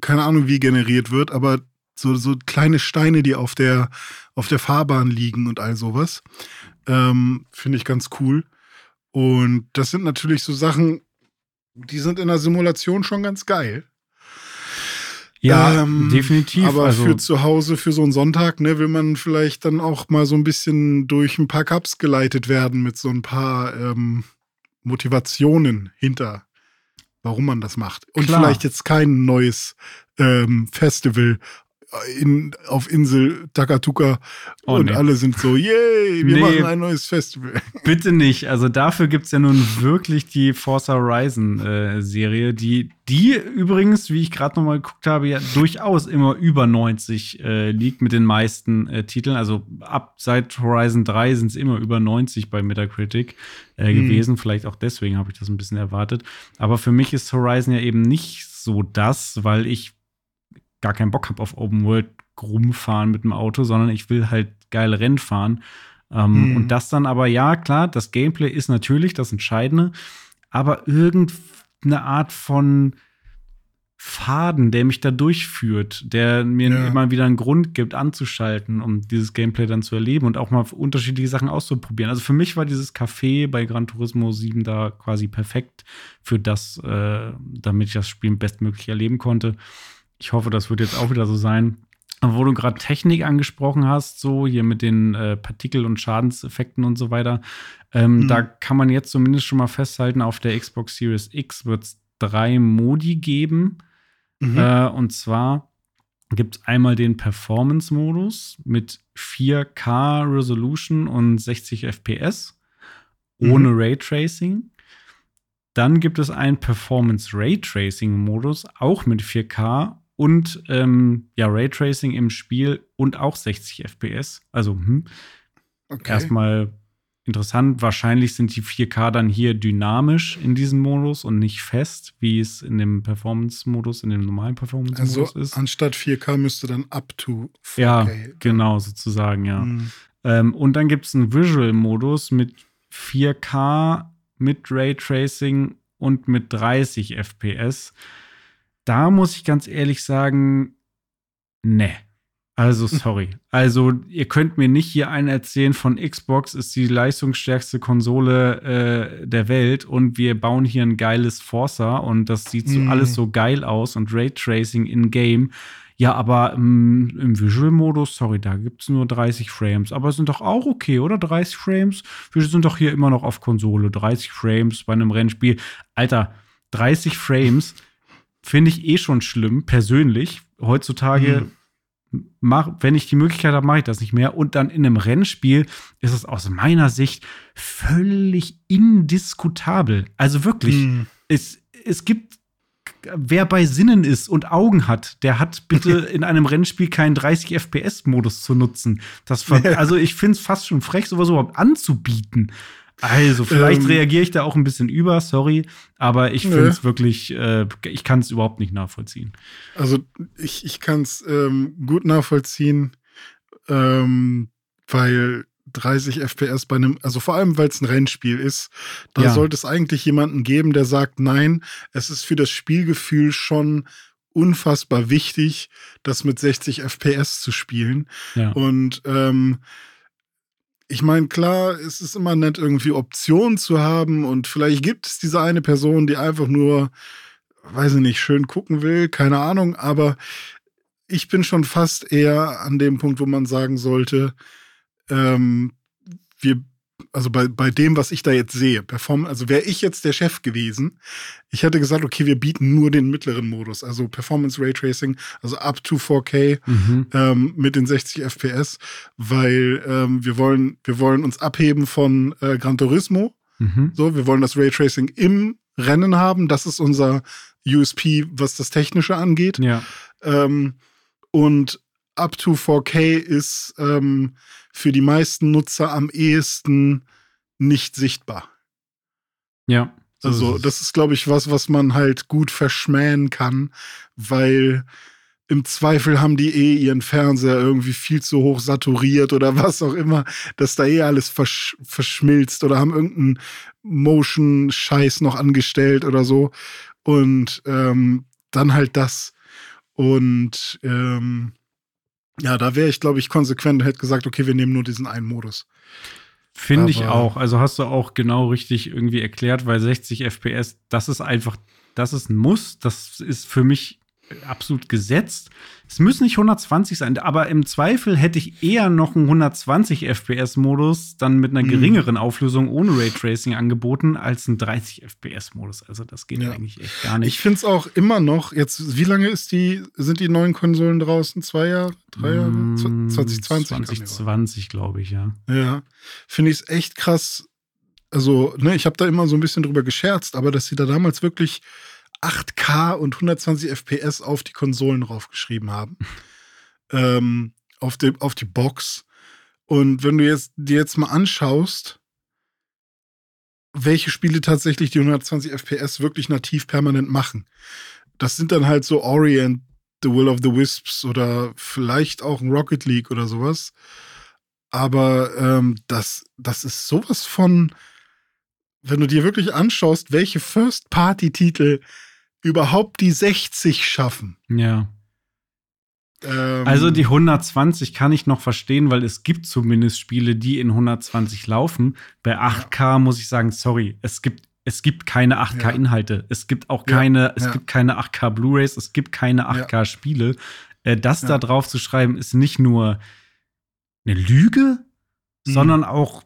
keine Ahnung wie generiert wird, aber so, so kleine Steine, die auf der, auf der Fahrbahn liegen und all sowas. Ähm, Finde ich ganz cool. Und das sind natürlich so Sachen, die sind in der Simulation schon ganz geil. Ja, ähm, definitiv. Aber also, für zu Hause, für so einen Sonntag, ne, will man vielleicht dann auch mal so ein bisschen durch ein paar Cups geleitet werden mit so ein paar ähm, Motivationen hinter, warum man das macht. Und klar. vielleicht jetzt kein neues ähm, Festival in, auf Insel Takatuka oh, und nee. alle sind so, yay, wir nee, machen ein neues Festival. Bitte nicht. Also dafür gibt es ja nun wirklich die Forza Horizon äh, Serie, die, die übrigens, wie ich gerade noch mal geguckt habe, ja durchaus immer über 90 äh, liegt mit den meisten äh, Titeln. Also ab seit Horizon 3 sind es immer über 90 bei Metacritic äh, mhm. gewesen. Vielleicht auch deswegen habe ich das ein bisschen erwartet. Aber für mich ist Horizon ja eben nicht so das, weil ich gar keinen Bock habe auf Open World rumfahren mit dem Auto, sondern ich will halt geile Rennen fahren. Ähm, mhm. Und das dann aber, ja, klar, das Gameplay ist natürlich das Entscheidende, aber irgendeine Art von Faden, der mich da durchführt, der mir ja. immer wieder einen Grund gibt, anzuschalten, um dieses Gameplay dann zu erleben und auch mal unterschiedliche Sachen auszuprobieren. Also für mich war dieses Café bei Gran Turismo 7 da quasi perfekt für das, äh, damit ich das Spiel bestmöglich erleben konnte. Ich hoffe, das wird jetzt auch wieder so sein. Wo du gerade Technik angesprochen hast, so hier mit den äh, Partikel- und Schadenseffekten und so weiter, ähm, mhm. da kann man jetzt zumindest schon mal festhalten, auf der Xbox Series X wird es drei Modi geben. Mhm. Äh, und zwar gibt es einmal den Performance-Modus mit 4K Resolution und 60 FPS ohne mhm. Raytracing. Dann gibt es einen Performance Raytracing Modus, auch mit 4K und ähm, ja, Raytracing im Spiel und auch 60 FPS. Also hm, okay. erstmal interessant. Wahrscheinlich sind die 4K dann hier dynamisch in diesem Modus und nicht fest, wie es in dem Performance-Modus, in dem normalen Performance-Modus also, ist. Anstatt 4K müsste dann up to 4K. Ja, genau, sozusagen, ja. Mhm. Ähm, und dann gibt es einen Visual-Modus mit 4K, mit Raytracing und mit 30 FPS da muss ich ganz ehrlich sagen, ne. Also, sorry. Also, ihr könnt mir nicht hier einen erzählen von Xbox ist die leistungsstärkste Konsole äh, der Welt und wir bauen hier ein geiles Forza und das sieht so mm. alles so geil aus und Raytracing in-game. Ja, aber im, im Visual-Modus, sorry, da gibt es nur 30 Frames. Aber sind doch auch okay, oder? 30 Frames? Wir sind doch hier immer noch auf Konsole. 30 Frames bei einem Rennspiel. Alter, 30 Frames finde ich eh schon schlimm, persönlich. Heutzutage, mhm. mach, wenn ich die Möglichkeit habe, mache ich das nicht mehr. Und dann in einem Rennspiel ist es aus meiner Sicht völlig indiskutabel. Also wirklich, mhm. es, es gibt wer bei Sinnen ist und Augen hat, der hat bitte in einem Rennspiel keinen 30 FPS-Modus zu nutzen. Das also ich finde es fast schon frech, sowas überhaupt anzubieten. Also, vielleicht ähm, reagiere ich da auch ein bisschen über, sorry, aber ich finde es wirklich, äh, ich kann es überhaupt nicht nachvollziehen. Also, ich, ich kann es ähm, gut nachvollziehen, ähm, weil 30 FPS bei einem, also vor allem, weil es ein Rennspiel ist, da ja. sollte es eigentlich jemanden geben, der sagt, nein, es ist für das Spielgefühl schon unfassbar wichtig, das mit 60 FPS zu spielen. Ja. Und ähm, ich meine, klar, es ist immer nett, irgendwie Optionen zu haben und vielleicht gibt es diese eine Person, die einfach nur, weiß ich nicht, schön gucken will, keine Ahnung, aber ich bin schon fast eher an dem Punkt, wo man sagen sollte, ähm, wir also bei, bei dem, was ich da jetzt sehe, Perform also wäre ich jetzt der Chef gewesen, ich hätte gesagt, okay, wir bieten nur den mittleren Modus, also Performance Raytracing, also up to 4K mhm. ähm, mit den 60 FPS, weil ähm, wir wollen, wir wollen uns abheben von äh, Gran Turismo. Mhm. So, wir wollen das Raytracing im Rennen haben. Das ist unser USP, was das Technische angeht. Ja. Ähm, und up to 4K ist ähm, für die meisten Nutzer am ehesten nicht sichtbar. Ja. Also, das ist, glaube ich, was, was man halt gut verschmähen kann, weil im Zweifel haben die eh ihren Fernseher irgendwie viel zu hoch saturiert oder was auch immer, dass da eh alles versch verschmilzt oder haben irgendeinen Motion-Scheiß noch angestellt oder so. Und ähm, dann halt das. Und ähm, ja, da wäre ich, glaube ich, konsequent und hätte gesagt, okay, wir nehmen nur diesen einen Modus. Finde ich auch. Also hast du auch genau richtig irgendwie erklärt, weil 60 FPS, das ist einfach, das ist ein Muss. Das ist für mich absolut gesetzt. Es müssen nicht 120 sein, aber im Zweifel hätte ich eher noch einen 120 FPS-Modus dann mit einer mhm. geringeren Auflösung ohne Raytracing angeboten als einen 30 FPS-Modus. Also das geht ja. eigentlich echt gar nicht. Ich finde es auch immer noch, jetzt, wie lange ist die, sind die neuen Konsolen draußen? Zwei Jahre? Drei Jahre? Mm, 2020? 2020, glaube ich, ja. Ja. Finde ich es echt krass. Also, ne, ich habe da immer so ein bisschen drüber gescherzt, aber dass sie da damals wirklich 8K und 120 FPS auf die Konsolen draufgeschrieben haben. ähm, auf, die, auf die Box. Und wenn du jetzt dir jetzt mal anschaust, welche Spiele tatsächlich die 120 FPS wirklich nativ permanent machen. Das sind dann halt so Orient, The Will of the Wisps oder vielleicht auch ein Rocket League oder sowas. Aber ähm, das, das ist sowas von, wenn du dir wirklich anschaust, welche First-Party-Titel überhaupt die 60 schaffen. Ja. Ähm, also die 120 kann ich noch verstehen, weil es gibt zumindest Spiele, die in 120 laufen. Bei 8K ja. muss ich sagen, sorry, es gibt es gibt keine 8K-Inhalte. Ja. Es gibt auch keine, ja, es gibt keine 8K Blu-rays, es gibt keine 8K-Spiele. Äh, das da drauf zu schreiben, ist nicht nur eine Lüge, mhm. sondern auch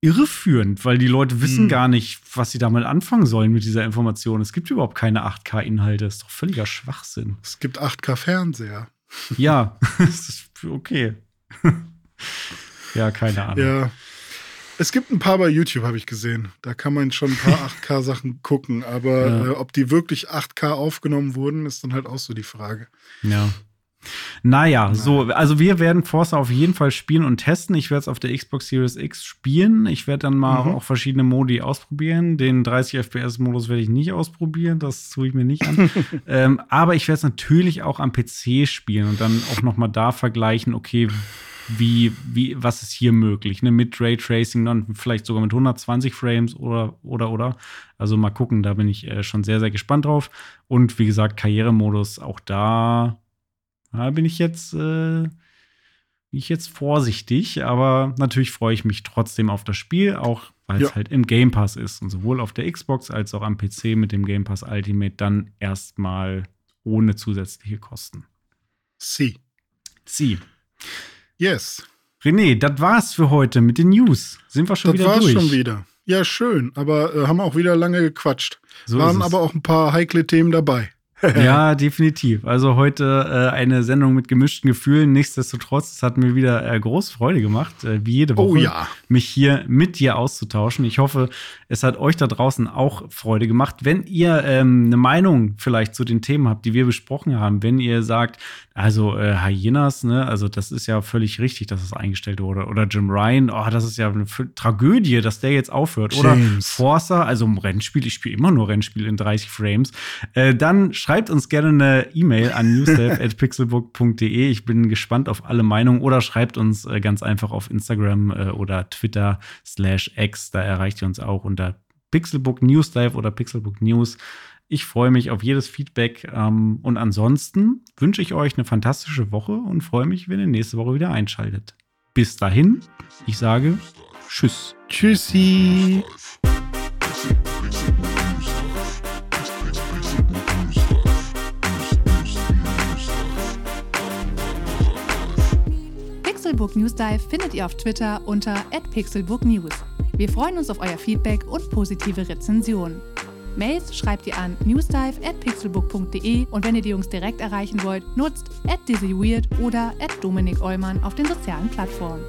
irreführend, weil die Leute wissen hm. gar nicht, was sie damit anfangen sollen mit dieser Information. Es gibt überhaupt keine 8K-Inhalte. Das ist doch völliger Schwachsinn. Es gibt 8K-Fernseher. Ja, okay. ja, keine Ahnung. Ja. Es gibt ein paar bei YouTube, habe ich gesehen. Da kann man schon ein paar 8K-Sachen gucken. Aber ja. äh, ob die wirklich 8K aufgenommen wurden, ist dann halt auch so die Frage. Ja. Naja, so, also wir werden Forza auf jeden Fall spielen und testen. Ich werde es auf der Xbox Series X spielen. Ich werde dann mal mhm. auch verschiedene Modi ausprobieren. Den 30 FPS-Modus werde ich nicht ausprobieren, das tue ich mir nicht an. ähm, aber ich werde es natürlich auch am PC spielen und dann auch noch mal da vergleichen, okay, wie, wie, was ist hier möglich, ne? Mit Raytracing, dann vielleicht sogar mit 120 Frames oder, oder, oder. Also mal gucken, da bin ich äh, schon sehr, sehr gespannt drauf. Und wie gesagt, Karrieremodus, auch da da bin ich jetzt, äh, bin ich jetzt vorsichtig, aber natürlich freue ich mich trotzdem auf das Spiel, auch weil es ja. halt im Game Pass ist und sowohl auf der Xbox als auch am PC mit dem Game Pass Ultimate dann erstmal ohne zusätzliche Kosten. Sie. Sie. Yes. René, das war's für heute mit den News. Sind wir schon das wieder war's durch? schon wieder. Ja, schön. Aber äh, haben auch wieder lange gequatscht. So Waren aber auch ein paar heikle Themen dabei. ja, definitiv. Also heute äh, eine Sendung mit gemischten Gefühlen. Nichtsdestotrotz, es hat mir wieder äh, große Freude gemacht, äh, wie jede oh Woche, oh, ja. mich hier mit dir auszutauschen. Ich hoffe, es hat euch da draußen auch Freude gemacht. Wenn ihr ähm, eine Meinung vielleicht zu den Themen habt, die wir besprochen haben, wenn ihr sagt, also äh, Hyenas, ne, also das ist ja völlig richtig, dass es eingestellt wurde. Oder Jim Ryan, oh, das ist ja eine Tragödie, dass der jetzt aufhört. James. Oder Forza, also im Rennspiel, ich spiele immer nur Rennspiel in 30 Frames. Äh, dann schreibt uns gerne eine E-Mail an newself.pixelbook.de. Ich bin gespannt auf alle Meinungen. Oder schreibt uns äh, ganz einfach auf Instagram äh, oder Twitter slash X. Da erreicht ihr uns auch unter Pixelbook News Live oder Pixelbook News. Ich freue mich auf jedes Feedback. Ähm, und ansonsten wünsche ich euch eine fantastische Woche und freue mich, wenn ihr nächste Woche wieder einschaltet. Bis dahin, ich sage Tschüss. Tschüssi. Pixelbook News Dive findet ihr auf Twitter unter @pixelbooknews. Wir freuen uns auf euer Feedback und positive Rezensionen. Mails schreibt ihr an newsdive@pixelbook.de und wenn ihr die Jungs direkt erreichen wollt, nutzt @dizzyweird oder @dominik auf den sozialen Plattformen.